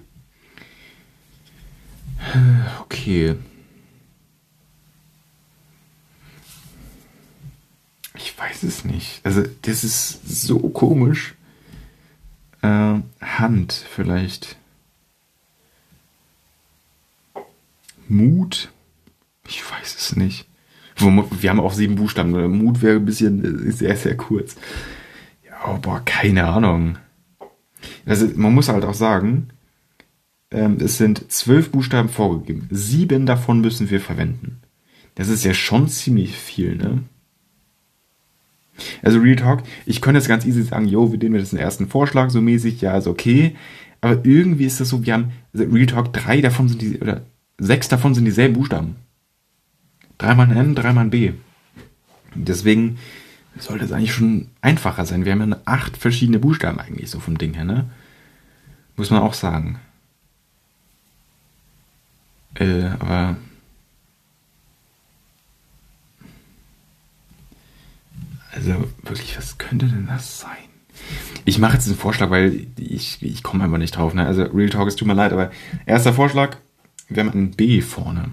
Okay. Ich weiß es nicht. Also, das ist so komisch. Äh, Hand vielleicht. Mut? Ich weiß es nicht. Wir haben auch sieben Buchstaben. Mut wäre ein bisschen äh, sehr, sehr kurz. Ja, boah, keine Ahnung. Also, man muss halt auch sagen, ähm, es sind zwölf Buchstaben vorgegeben. Sieben davon müssen wir verwenden. Das ist ja schon ziemlich viel, ne? Also Real Talk, ich könnte jetzt ganz easy sagen, yo, wir nehmen jetzt den ersten Vorschlag so mäßig, ja, ist okay. Aber irgendwie ist das so, wir haben, also Real Talk, drei davon sind die, oder sechs davon sind dieselben Buchstaben. Dreimal ein N, dreimal ein B. Deswegen sollte es eigentlich schon einfacher sein. Wir haben ja acht verschiedene Buchstaben eigentlich so vom Ding her, ne? Muss man auch sagen. Äh, aber Also wirklich, was könnte denn das sein? Ich mache jetzt einen Vorschlag, weil ich, ich komme einfach nicht drauf. Ne? Also Real Talk, es tut mir leid, aber erster Vorschlag, wir haben ein B vorne.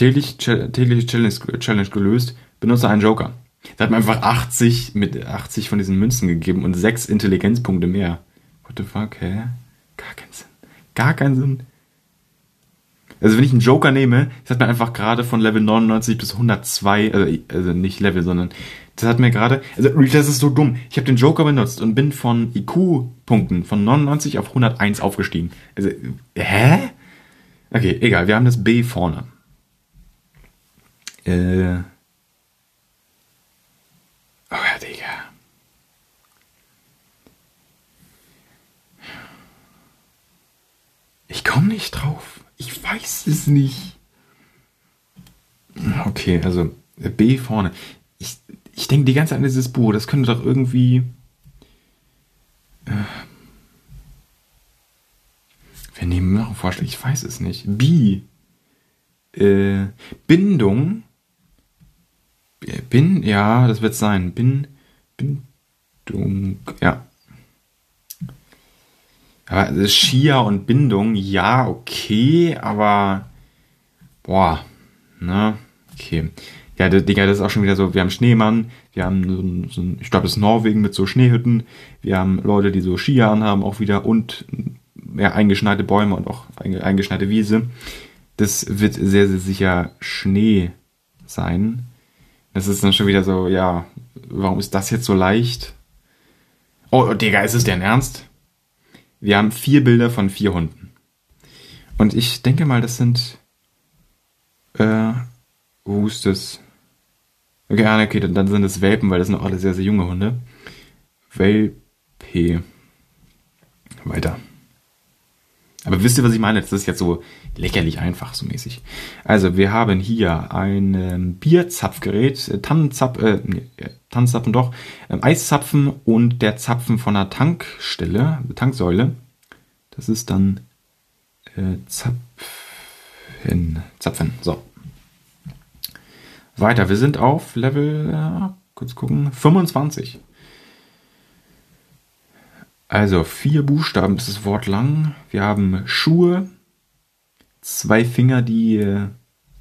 Täglich, tägliche Challenge, Challenge gelöst, benutze einen Joker. Da hat man einfach 80 mit 80 von diesen Münzen gegeben und 6 Intelligenzpunkte mehr. What the fuck, hä? Gar keinen Sinn. Gar keinen Sinn. Also wenn ich einen Joker nehme, das hat mir einfach gerade von Level 99 bis 102, also, also nicht Level, sondern das hat mir gerade, also das ist so dumm. Ich habe den Joker benutzt und bin von IQ-Punkten von 99 auf 101 aufgestiegen. Also, hä? Okay, egal, wir haben das B vorne. Äh. Oh ja, Digga. Ich komme nicht drauf. Ich weiß es nicht. Okay, also B vorne. Ich, ich denke die ganze Zeit an dieses Buch. Das könnte doch irgendwie. Äh, wir nehmen noch einen Vorschlag. Ich weiß es nicht. B. Äh, Bindung. Bin, ja, das wird sein. Bin, Bindung, ja. Aber Skier und Bindung, ja, okay, aber boah, ne, okay. Ja, Digga, das ist auch schon wieder so, wir haben Schneemann, wir haben so ein, so ich glaube, das ist Norwegen mit so Schneehütten, wir haben Leute, die so Skier anhaben auch wieder und ja, eingeschneite Bäume und auch eingeschneite Wiese. Das wird sehr, sehr sicher Schnee sein. Das ist dann schon wieder so, ja, warum ist das jetzt so leicht? Oh, Digga, ist es denn ernst? Wir haben vier Bilder von vier Hunden. Und ich denke mal, das sind. Äh, wo ist das? Okay, ah, okay, dann sind es Welpen, weil das sind auch alle sehr, sehr junge Hunde. Welpe. Weiter. Aber wisst ihr, was ich meine? Das ist jetzt so lächerlich einfach, so mäßig. Also, wir haben hier ein ähm, Bierzapfgerät, äh, Tannenzapf, äh, nee, äh, Tannenzapfen doch, ähm, Eiszapfen und der Zapfen von einer Tankstelle, Tanksäule. Das ist dann äh, Zapfen. Zapfen, so. Weiter, wir sind auf Level, äh, kurz gucken, 25. Also vier Buchstaben ist das Wort lang. Wir haben Schuhe, zwei Finger, die äh,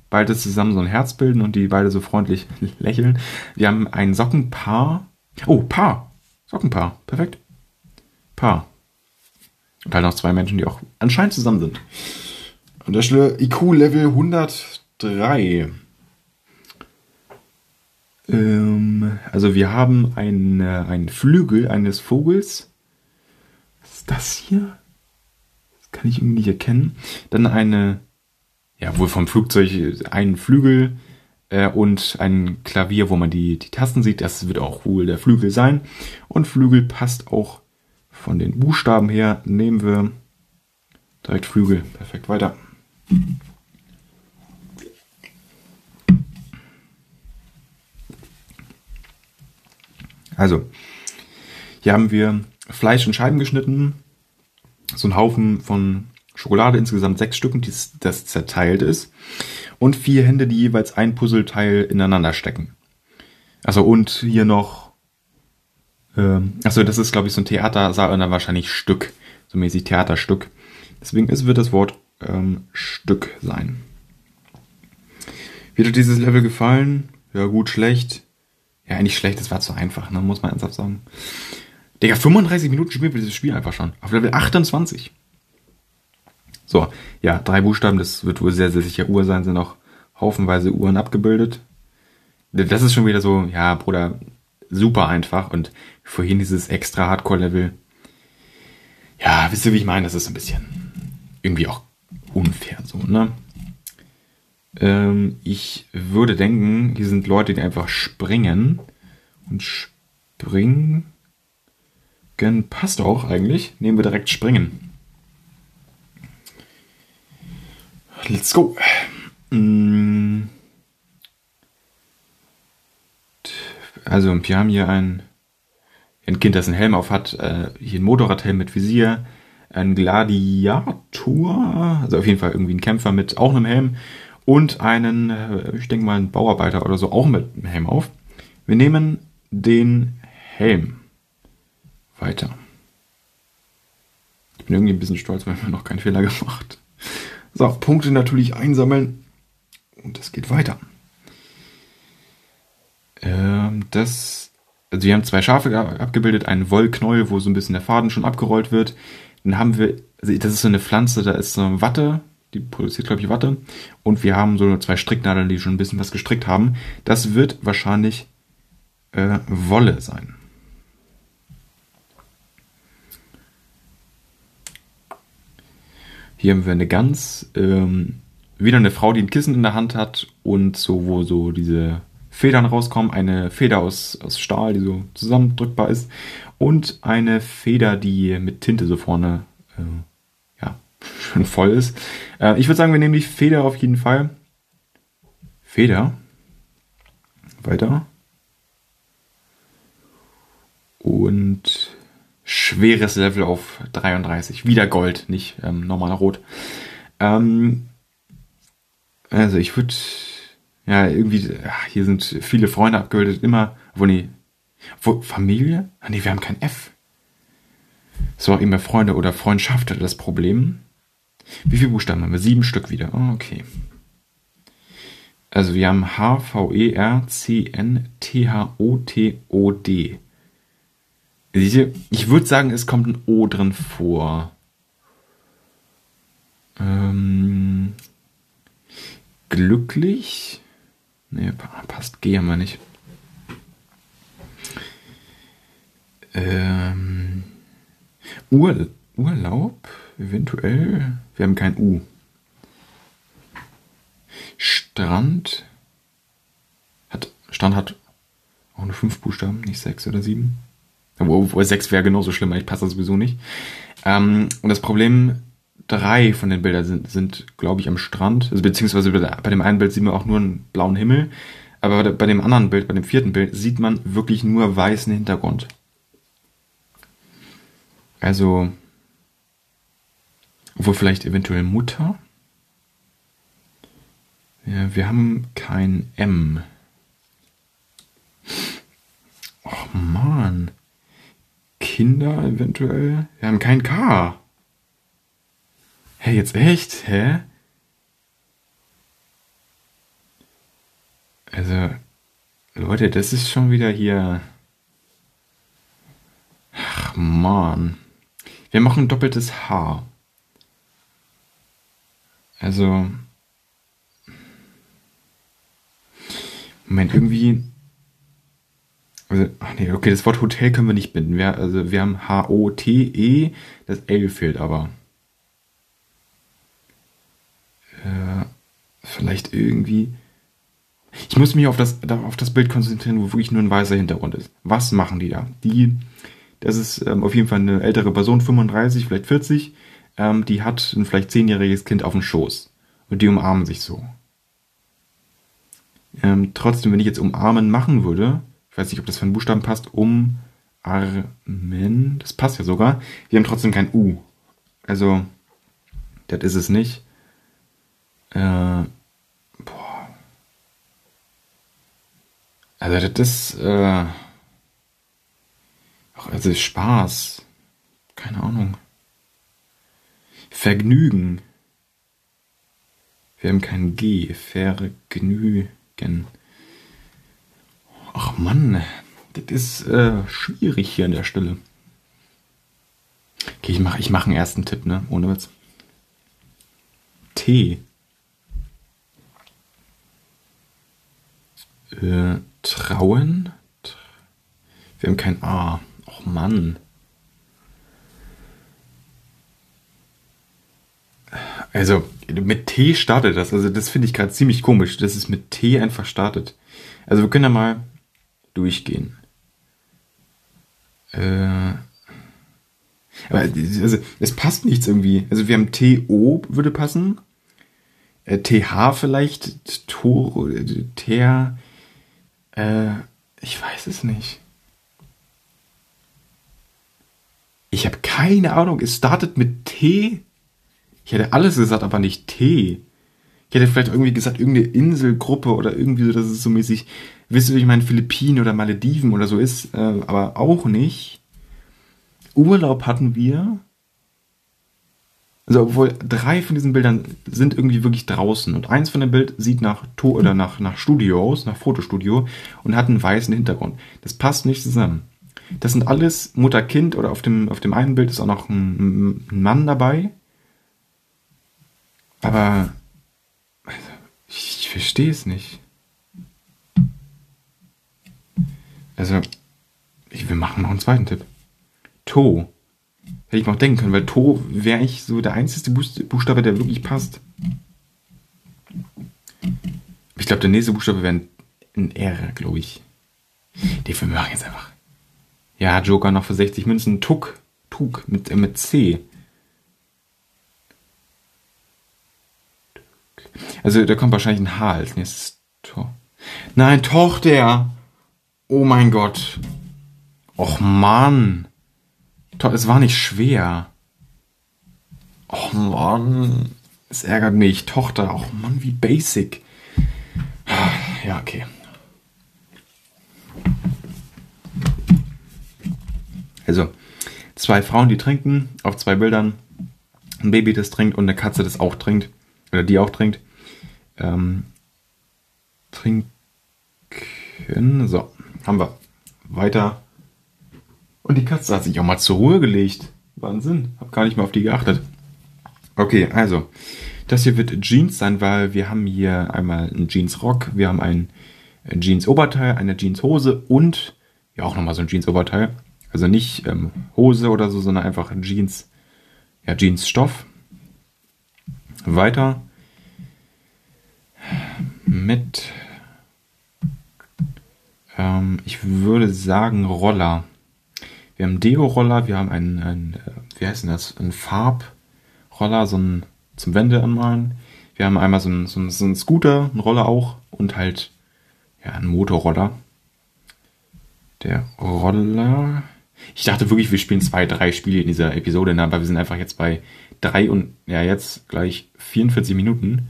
beide zusammen so ein Herz bilden und die beide so freundlich [laughs] lächeln. Wir haben ein Sockenpaar. Oh, Paar. Sockenpaar. Perfekt. Paar. Und halt noch zwei Menschen, die auch anscheinend zusammen sind. An der Stelle IQ Level 103. Ähm, also wir haben einen, einen Flügel eines Vogels das hier? Kann ich irgendwie nicht erkennen. Dann eine, ja, wohl vom Flugzeug ein Flügel, Äh, und ein Klavier, wo man die, die Tasten sieht. Das wird auch wohl der Flügel sein. Und Flügel passt auch von den Buchstaben her. Nehmen wir direkt Flügel. Perfekt, weiter. Also, hier haben wir Fleisch in Scheiben geschnitten, so ein Haufen von Schokolade, insgesamt sechs Stücken, das zerteilt ist, und vier Hände, die jeweils ein Puzzleteil ineinander stecken. Also und hier noch, ähm, also das ist glaube ich so ein Theatersaal und dann wahrscheinlich Stück, so mäßig Theaterstück. Deswegen ist, wird das Wort ähm, Stück sein. Wie hat dieses Level gefallen? Ja, gut, schlecht. Ja, eigentlich schlecht, das war zu einfach, ne? muss man ernsthaft sagen. Digga, 35 Minuten spielen wir dieses Spiel einfach schon. Auf Level 28. So, ja, drei Buchstaben, das wird wohl sehr, sehr sicher Uhr sein, sind auch haufenweise Uhren abgebildet. Das ist schon wieder so, ja, Bruder, super einfach. Und vorhin dieses extra Hardcore-Level. Ja, wisst ihr, wie ich meine? Das ist ein bisschen irgendwie auch unfair so, ne? Ähm, ich würde denken, hier sind Leute, die einfach springen. Und springen passt auch eigentlich. Nehmen wir direkt springen. Let's go. Mm. Also, wir haben hier ein, ein Kind, das einen Helm auf hat. Äh, hier ein Motorradhelm mit Visier. Ein Gladiator. Also auf jeden Fall irgendwie ein Kämpfer mit auch einem Helm und einen, äh, ich denke mal, einen Bauarbeiter oder so, auch mit einem Helm auf. Wir nehmen den Helm. Weiter. Ich bin irgendwie ein bisschen stolz, weil wir noch keinen Fehler gemacht. So, Punkte natürlich einsammeln. Und es geht weiter. Ähm, das, also wir haben zwei Schafe abgebildet, einen Wollknäuel, wo so ein bisschen der Faden schon abgerollt wird. Dann haben wir, also das ist so eine Pflanze, da ist so Watte die produziert, glaube ich, Watte. Und wir haben so zwei Stricknadeln, die schon ein bisschen was gestrickt haben. Das wird wahrscheinlich äh, Wolle sein. Hier haben wir eine Gans, ähm, wieder eine Frau, die ein Kissen in der Hand hat und so, wo so diese Federn rauskommen. Eine Feder aus, aus Stahl, die so zusammendrückbar ist. Und eine Feder, die mit Tinte so vorne äh, [laughs] schon voll ist. Äh, ich würde sagen, wir nehmen die Feder auf jeden Fall. Feder. Weiter. Und schweres Level auf 33. Wieder Gold, nicht ähm, normaler Rot. Ähm, also ich würde, ja, irgendwie, ach, hier sind viele Freunde abgebildet, immer, wo nee, wo, Familie? Ah, nee, wir haben kein F. So, immer Freunde oder Freundschaft das Problem. Wie viele Buchstaben haben wir? Sieben Stück wieder. Oh, okay. Also wir haben H, V, E, R, C, N, T, H, O, T, O, D. Ich würde sagen, es kommt ein O drin vor. Ähm, glücklich? Ne, passt G haben wir nicht. Ähm, Ur, Urlaub? Eventuell. Wir haben kein U. Strand. Hat, Strand hat auch nur fünf Buchstaben, nicht sechs oder sieben. Obwohl sechs wäre genauso schlimm, ich passe sowieso nicht. Ähm, und das Problem, drei von den Bildern sind, sind glaube ich, am Strand. Also, beziehungsweise bei dem einen Bild sieht man auch nur einen blauen Himmel. Aber bei dem anderen Bild, bei dem vierten Bild, sieht man wirklich nur weißen Hintergrund. Also, obwohl vielleicht eventuell Mutter. Ja, wir haben kein M. Oh man. Kinder eventuell. Wir haben kein K. Hä, jetzt echt? Hä? Also, Leute, das ist schon wieder hier. Ach man. Wir machen doppeltes H. Also. Moment, irgendwie. Also, ach nee, okay, das Wort Hotel können wir nicht binden. Wir, also wir haben H-O-T-E, das L fehlt aber. Äh, vielleicht irgendwie. Ich muss mich auf das, auf das Bild konzentrieren, wo wirklich nur ein weißer Hintergrund ist. Was machen die da? Die, das ist ähm, auf jeden Fall eine ältere Person, 35, vielleicht 40, ähm, die hat ein vielleicht zehnjähriges Kind auf dem Schoß. Und die umarmen sich so. Ähm, trotzdem, wenn ich jetzt umarmen machen würde, ich weiß nicht, ob das für einen Buchstaben passt, umarmen, das passt ja sogar, wir haben trotzdem kein U. Also, das ist es nicht. Äh, boah. Also das ist, äh, also Spaß. Keine Ahnung. Vergnügen. Wir haben kein G. Vergnügen. Ach Mann, das ist äh, schwierig hier an der Stelle. Okay, ich mache ich mach einen ersten Tipp, ne? Ohne Witz. T. Äh, trauen? Wir haben kein A. Och Mann. Also, mit T startet das. Also, das finde ich gerade ziemlich komisch, dass es mit T einfach startet. Also, wir können ja mal durchgehen. Äh, aber also, es passt nichts irgendwie. Also, wir haben T-O würde passen. Äh, TH vielleicht. Tor, Ter. Äh, ich weiß es nicht. Ich habe keine Ahnung. Es startet mit T. Ich hätte alles gesagt, aber nicht T. Ich hätte vielleicht irgendwie gesagt, irgendeine Inselgruppe oder irgendwie so, dass es so mäßig, wisst ihr, wie ich meine, Philippinen oder Malediven oder so ist, äh, aber auch nicht. Urlaub hatten wir. Also, obwohl drei von diesen Bildern sind irgendwie wirklich draußen und eins von dem Bild sieht nach to oder nach, nach Studio aus, nach Fotostudio und hat einen weißen Hintergrund. Das passt nicht zusammen. Das sind alles Mutter-Kind oder auf dem, auf dem einen Bild ist auch noch ein, ein Mann dabei. Aber ich, verstehe es nicht. Also, ich, wir machen noch einen zweiten Tipp. To. Hätte ich noch denken können, weil To wäre ich so der einzige Buchstabe, der wirklich passt. Ich glaube, der nächste Buchstabe wäre ein, ein R, glaube ich. Den Film machen jetzt einfach. Ja, Joker noch für 60 Münzen. Tuck. Tuck mit, äh, mit C. Also da kommt wahrscheinlich ein H als nächstes Tor. Nein, Tochter. Oh mein Gott. Och Mann. Es war nicht schwer. Och Mann. Es ärgert mich. Tochter. Och Mann, wie basic. Ja, okay. Also, zwei Frauen, die trinken, auf zwei Bildern. Ein Baby, das trinkt und eine Katze, das auch trinkt. Oder die auch trinkt. Ähm, trinken. So, haben wir. Weiter. Und die Katze hat sich auch mal zur Ruhe gelegt. Wahnsinn. Hab gar nicht mal auf die geachtet. Okay, also. Das hier wird Jeans sein, weil wir haben hier einmal einen Jeans-Rock, wir haben ein Jeans-Oberteil, eine Jeans-Hose und ja auch nochmal so ein Jeans-Oberteil. Also nicht ähm, Hose oder so, sondern einfach Jeans, ja, Jeans-Stoff. Weiter mit, ähm, ich würde sagen, Roller. Wir haben Deo-Roller, wir haben einen, einen, wie heißt denn das, einen Farbroller, so ein zum Wände anmalen. Wir haben einmal so einen, so einen, so einen Scooter, einen Roller auch und halt ja, einen Motorroller. Der Roller ich dachte wirklich, wir spielen zwei, drei Spiele in dieser Episode, ne? aber wir sind einfach jetzt bei drei und ja, jetzt gleich 44 Minuten.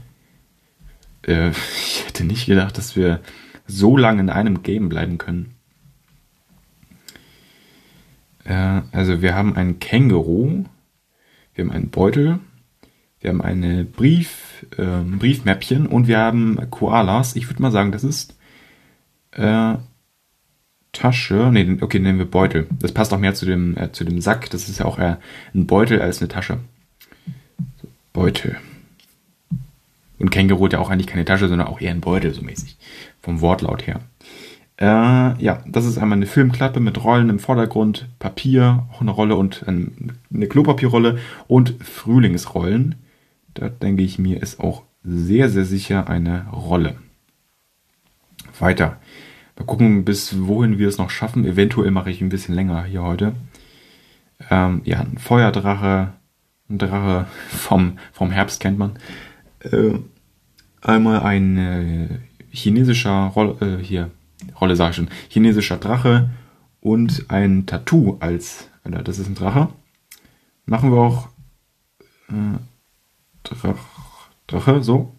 Äh, [laughs] ich hätte nicht gedacht, dass wir so lange in einem Game bleiben können. Äh, also wir haben ein Känguru, wir haben einen Beutel, wir haben eine Brief, äh, Briefmäppchen und wir haben Koalas. Ich würde mal sagen, das ist äh, Tasche. Nee, okay, nehmen wir Beutel. Das passt auch mehr zu dem, äh, zu dem Sack. Das ist ja auch eher ein Beutel als eine Tasche. Beutel. Und Känguru hat ja auch eigentlich keine Tasche, sondern auch eher ein Beutel, so mäßig. Vom Wortlaut her. Äh, ja, das ist einmal eine Filmklappe mit Rollen im Vordergrund, Papier, auch eine Rolle und eine Klopapierrolle und Frühlingsrollen. Da denke ich mir, ist auch sehr, sehr sicher eine Rolle. Weiter. Mal gucken, bis wohin wir es noch schaffen. Eventuell mache ich ein bisschen länger hier heute. Ähm, ja, ein Feuerdrache, ein Drache [laughs] vom, vom Herbst kennt man. Äh, einmal ein äh, chinesischer Rolle, äh, hier, Rolle sag ich schon, chinesischer Drache und ein Tattoo als, oder das ist ein Drache. Machen wir auch äh, Drach, Drache, so.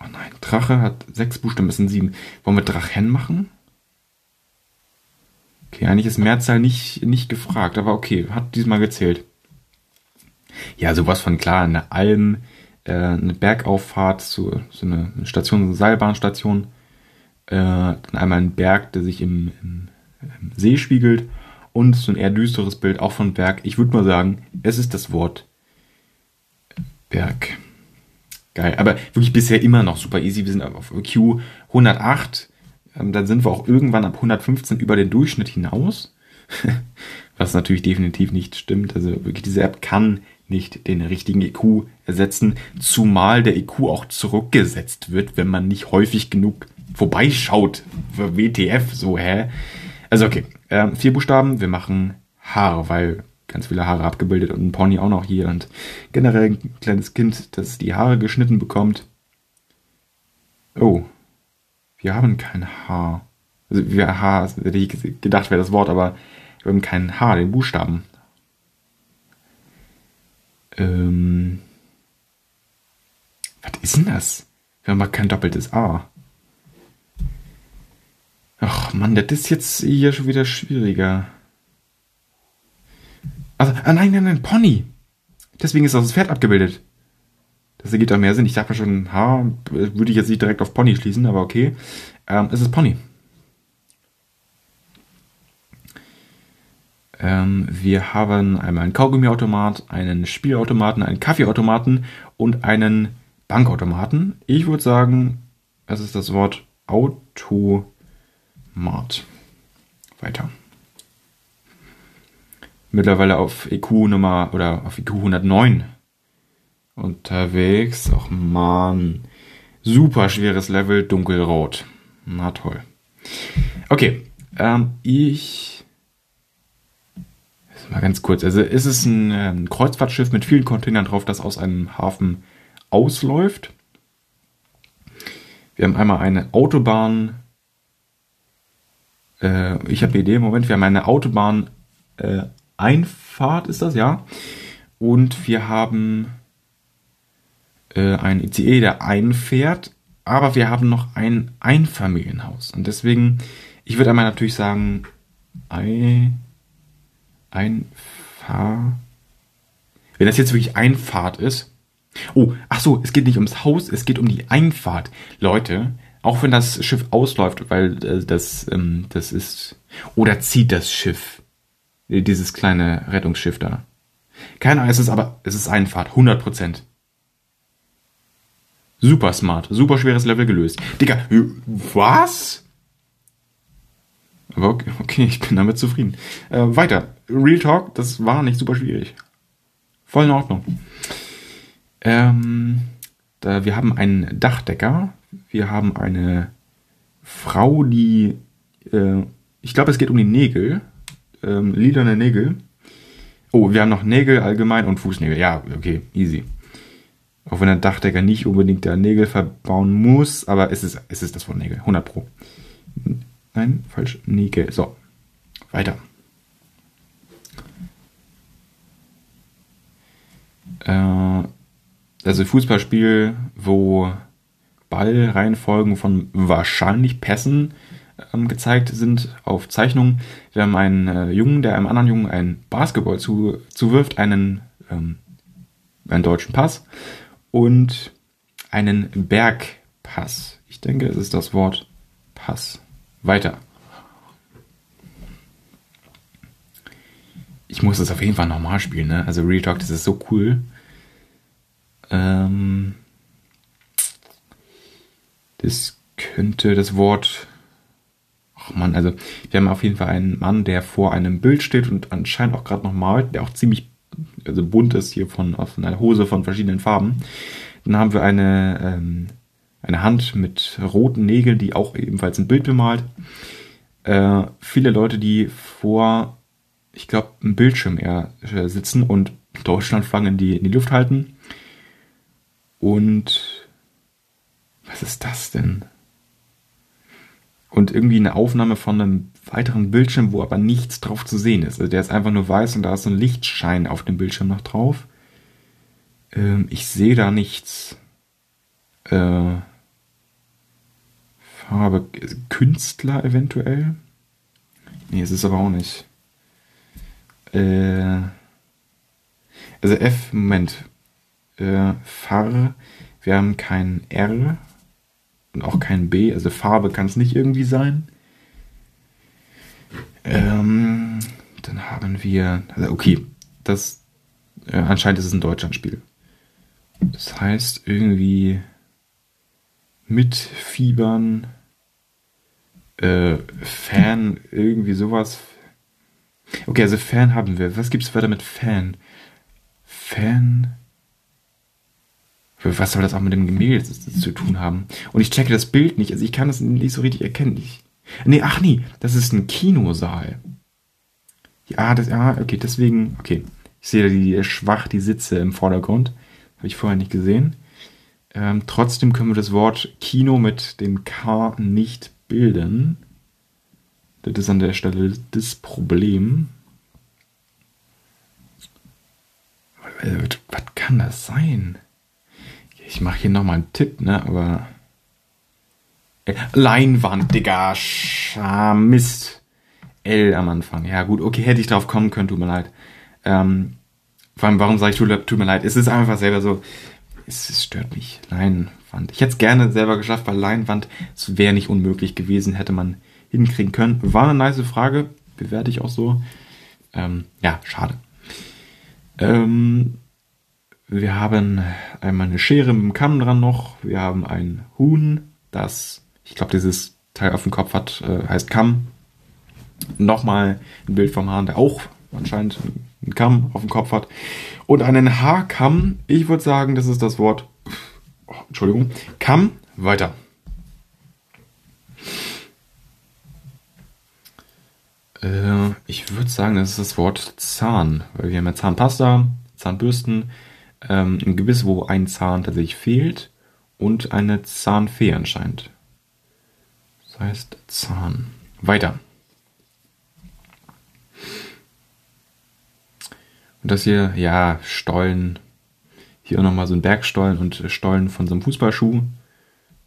Oh nein, Drache hat sechs Buchstaben, es sind sieben. Wollen wir Drachen machen? Okay, eigentlich ist Mehrzahl nicht, nicht gefragt, aber okay, hat diesmal gezählt. Ja, sowas von klar, eine Alm, äh, eine Bergauffahrt, so, so eine Station, so eine Seilbahnstation. Äh, dann einmal ein Berg, der sich im, im, im See spiegelt und so ein eher düsteres Bild, auch von Berg. Ich würde mal sagen, es ist das Wort Berg. Geil, aber wirklich bisher immer noch super easy. Wir sind auf Q 108. Ähm, dann sind wir auch irgendwann ab 115 über den Durchschnitt hinaus. [laughs] Was natürlich definitiv nicht stimmt. Also wirklich, diese App kann nicht den richtigen IQ ersetzen, zumal der IQ auch zurückgesetzt wird, wenn man nicht häufig genug vorbeischaut. Für WTF, so, hä? Also okay, ähm, vier Buchstaben, wir machen Haare, weil ganz viele Haare abgebildet und ein Pony auch noch hier und generell ein kleines Kind, das die Haare geschnitten bekommt. Oh, wir haben kein Haar. Also wir Haar, hätte ich gedacht, wäre das Wort, aber wir haben kein Haar, den Buchstaben. Ähm, was ist denn das? Wir haben mal kein doppeltes A. Ach man, das ist jetzt hier schon wieder schwieriger. Also, ah, nein, nein, nein, Pony. Deswegen ist auch das Pferd abgebildet. Das ergibt auch mehr Sinn. Ich dachte schon, ha, würde ich jetzt nicht direkt auf Pony schließen, aber okay. Ähm, es ist Pony. Ähm, wir haben einmal einen Kaugummiautomat, einen Spielautomaten, einen Kaffeeautomaten und einen Bankautomaten. Ich würde sagen, es ist das Wort Automat. Weiter mittlerweile auf EQ Nummer oder auf EQ 109 unterwegs. Och man, super schweres Level, dunkelrot. Na toll. Okay, ähm, ich mal ganz kurz. Also ist es ein, ein ähm, Kreuzfahrtschiff mit vielen Containern drauf, das aus einem Hafen ausläuft. Wir haben einmal eine Autobahn. Äh, ich habe die Idee, Moment, wir haben eine Autobahn äh, Einfahrt ist das, ja. Und wir haben äh, ein ICE, der einfährt, aber wir haben noch ein Einfamilienhaus. Und deswegen, ich würde einmal natürlich sagen, ein, Einfahrt. Wenn das jetzt wirklich Einfahrt ist. Oh, ach so, es geht nicht ums Haus, es geht um die Einfahrt. Leute, auch wenn das Schiff ausläuft, weil äh, das, ähm, das ist. Oder zieht das Schiff? Dieses kleine Rettungsschiff da. Keine Ahnung, es ist aber, es ist Einfahrt, 100%. Super smart, super schweres Level gelöst. Digga, was? Aber okay, okay ich bin damit zufrieden. Äh, weiter. Real Talk, das war nicht super schwierig. Voll in Ordnung. Ähm, da, wir haben einen Dachdecker. Wir haben eine Frau, die, äh, ich glaube, es geht um die Nägel ähm, lilane Nägel. Oh, wir haben noch Nägel allgemein und Fußnägel. Ja, okay, easy. Auch wenn der Dachdecker nicht unbedingt da Nägel verbauen muss, aber es ist, es ist das von Nägel. 100 Pro. Nein, falsch. Nägel. So, weiter. Äh, also Fußballspiel, wo Ballreihenfolgen von wahrscheinlich Pässen gezeigt sind auf Zeichnungen. Wir haben einen äh, Jungen, der einem anderen Jungen einen Basketball zu, zuwirft, einen, ähm, einen deutschen Pass und einen Bergpass. Ich denke, es ist das Wort Pass. Weiter. Ich muss das auf jeden Fall nochmal spielen, ne? Also Real Talk, das ist so cool. Ähm, das könnte das Wort ach man, also wir haben auf jeden Fall einen Mann, der vor einem Bild steht und anscheinend auch gerade noch malt, der auch ziemlich also bunt ist hier von, von einer Hose von verschiedenen Farben. Dann haben wir eine, ähm, eine Hand mit roten Nägeln, die auch ebenfalls ein Bild bemalt. Äh, viele Leute, die vor, ich glaube, einem Bildschirm eher äh, sitzen und Deutschlandflaggen in die, in die Luft halten. Und was ist das denn? Und irgendwie eine Aufnahme von einem weiteren Bildschirm, wo aber nichts drauf zu sehen ist. Also der ist einfach nur weiß und da ist so ein Lichtschein auf dem Bildschirm noch drauf. Ähm, ich sehe da nichts. Äh, Farbe. Künstler eventuell? Nee, es ist aber auch nicht. Äh, also F, Moment. Äh, Far, wir haben kein R und auch kein B, also Farbe kann es nicht irgendwie sein. Ähm, dann haben wir, also okay, das, äh, anscheinend ist es ein Deutschlandspiel. Das heißt irgendwie mitfiebern, äh, Fan, irgendwie sowas. Okay, also Fan haben wir. Was gibt's weiter mit Fan? Fan. Was soll das auch mit dem Gemälde zu tun haben? Und ich checke das Bild nicht, also ich kann das nicht so richtig erkennen. Ich, nee, ach nee, das ist ein Kinosaal. Ja, das, ja, okay, deswegen, okay. Ich sehe da die, schwach die Sitze im Vordergrund. Habe ich vorher nicht gesehen. Ähm, trotzdem können wir das Wort Kino mit dem K nicht bilden. Das ist an der Stelle das Problem. Was kann das sein? Ich mache hier nochmal einen Tipp, ne? Aber. Äh, Leinwand, Digga. Ah, Mist. L am Anfang. Ja, gut, okay, hätte ich drauf kommen können, tut mir leid. Ähm, vor allem, warum sage ich, tut, mir leid? Es ist einfach selber so, es, es, stört mich. Leinwand. Ich hätte es gerne selber geschafft, weil Leinwand, es wäre nicht unmöglich gewesen, hätte man hinkriegen können. War eine nice Frage, bewerte ich auch so. Ähm, ja, schade. Ähm, wir haben einmal eine Schere mit dem Kamm dran noch. Wir haben ein Huhn, das, ich glaube, dieses Teil auf dem Kopf hat, äh, heißt Kamm. Nochmal ein Bild vom Hahn, der auch anscheinend einen Kamm auf dem Kopf hat. Und einen Haarkamm. Ich würde sagen, das ist das Wort. Oh, Entschuldigung. Kamm. Weiter. Äh, ich würde sagen, das ist das Wort Zahn. Weil wir haben ja Zahnpasta, Zahnbürsten, ähm, ein Gebiss, wo ein Zahn tatsächlich fehlt und eine Zahnfee anscheinend. Das heißt Zahn. Weiter. Und das hier, ja, Stollen. Hier auch nochmal so ein Bergstollen und Stollen von so einem Fußballschuh.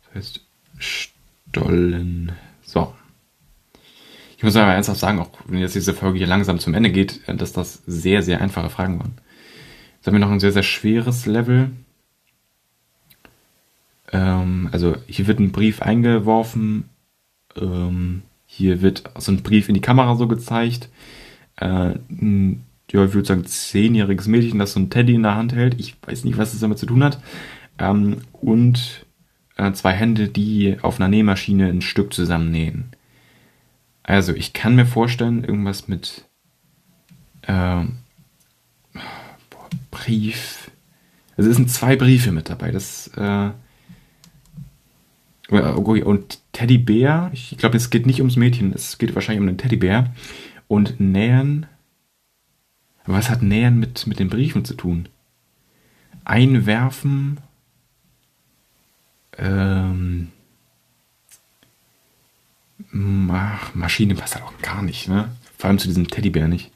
Das heißt Stollen. So. Ich muss aber ernsthaft sagen, auch wenn jetzt diese Folge hier langsam zum Ende geht, dass das sehr, sehr einfache Fragen waren. Jetzt haben wir noch ein sehr, sehr schweres Level. Ähm, also hier wird ein Brief eingeworfen. Ähm, hier wird so ein Brief in die Kamera so gezeigt. Äh, ein, ja, ich würde sagen, zehnjähriges Mädchen, das so ein Teddy in der Hand hält. Ich weiß nicht, was das damit zu tun hat. Ähm, und äh, zwei Hände, die auf einer Nähmaschine ein Stück zusammennähen. Also, ich kann mir vorstellen, irgendwas mit ähm, Brief. Also es sind zwei Briefe mit dabei. Das äh, und Teddybär. Ich glaube, es geht nicht ums Mädchen. Es geht wahrscheinlich um den Teddybär. Und Nähen. Was hat Nähen mit, mit den Briefen zu tun? Einwerfen. Ähm, ach, Maschine passt halt auch gar nicht, ne? Vor allem zu diesem Teddybär nicht.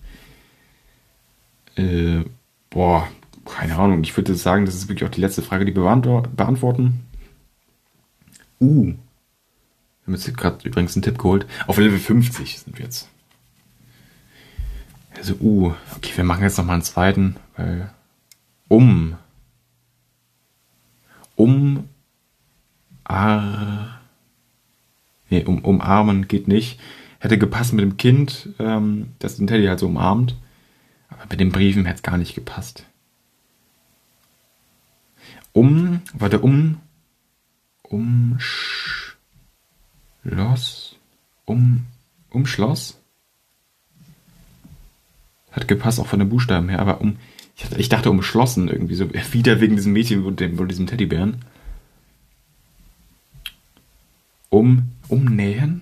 Äh, Boah, keine Ahnung. Ich würde sagen, das ist wirklich auch die letzte Frage, die wir beantworten. Uh. Wir haben jetzt gerade übrigens einen Tipp geholt. Auf Level 50 sind wir jetzt. Also, uh. Okay, wir machen jetzt nochmal einen zweiten, weil. Um. Um. Ar. Nee, um, umarmen geht nicht. Hätte gepasst mit dem Kind, ähm, das den Teddy halt so umarmt. Bei den Briefen hätte es gar nicht gepasst. Um, warte, um, um, Schloss, um, um Schloss. Hat gepasst auch von den Buchstaben her, aber um, ich, dachte umschlossen irgendwie, so [laughs] wieder wegen diesem Mädchen und dem, diesem Teddybären. Um, umnähen?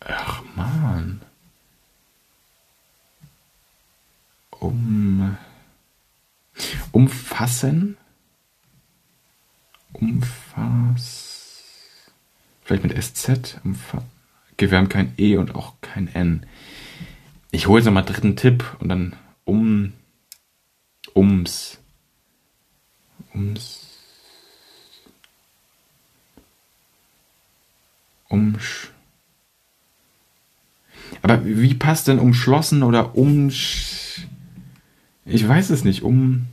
Ach man. Um. Umfassen? Umfass. Vielleicht mit SZ? Umfa okay, wir haben kein E und auch kein N. Ich hole jetzt nochmal dritten Tipp und dann um. Ums. Ums. Umsch. Aber wie passt denn umschlossen oder um. Ich weiß es nicht, um.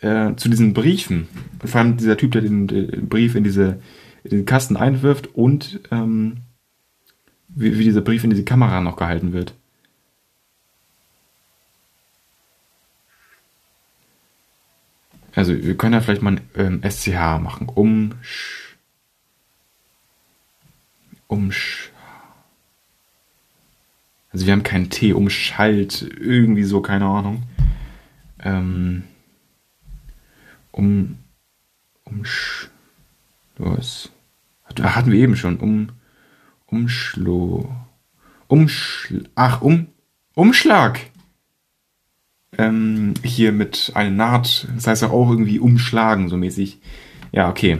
Äh, zu diesen Briefen. Vor allem dieser Typ, der den, den Brief in, diese, in den Kasten einwirft und ähm, wie, wie dieser Brief in diese Kamera noch gehalten wird. Also wir können ja vielleicht mal ein ähm, SCH machen. Um. Umsch. Also wir haben keinen T, umschalt, irgendwie so, keine Ahnung. Ähm, um, umsch, was? Hatten wir eben schon, um, umschlo, umschl, ach, um, Umschlag ähm, hier mit einer Naht, das heißt auch irgendwie umschlagen, so mäßig. Ja, okay.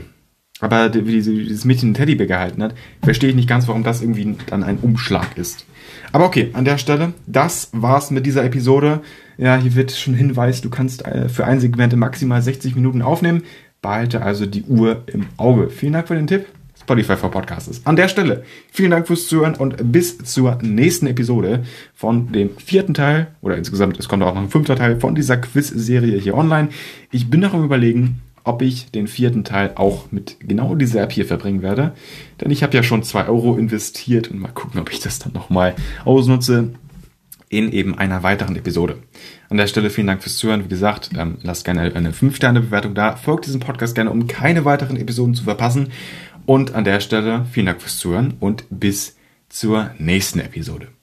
Aber wie dieses Mädchen einen Teddybär gehalten hat, verstehe ich nicht ganz, warum das irgendwie dann ein Umschlag ist. Aber okay, an der Stelle, das war's mit dieser Episode. Ja, hier wird schon Hinweis, du kannst äh, für ein Segment maximal 60 Minuten aufnehmen. Behalte also die Uhr im Auge. Vielen Dank für den Tipp. Spotify for Podcasts. An der Stelle vielen Dank fürs Zuhören und bis zur nächsten Episode von dem vierten Teil oder insgesamt, es kommt auch noch ein fünfter Teil von dieser Quiz-Serie hier online. Ich bin noch am überlegen, ob ich den vierten Teil auch mit genau dieser App hier verbringen werde. Denn ich habe ja schon zwei Euro investiert und mal gucken, ob ich das dann nochmal ausnutze in eben einer weiteren Episode. An der Stelle vielen Dank fürs Zuhören. Wie gesagt, ähm, lasst gerne eine 5-Sterne-Bewertung da. Folgt diesem Podcast gerne, um keine weiteren Episoden zu verpassen. Und an der Stelle vielen Dank fürs Zuhören und bis zur nächsten Episode.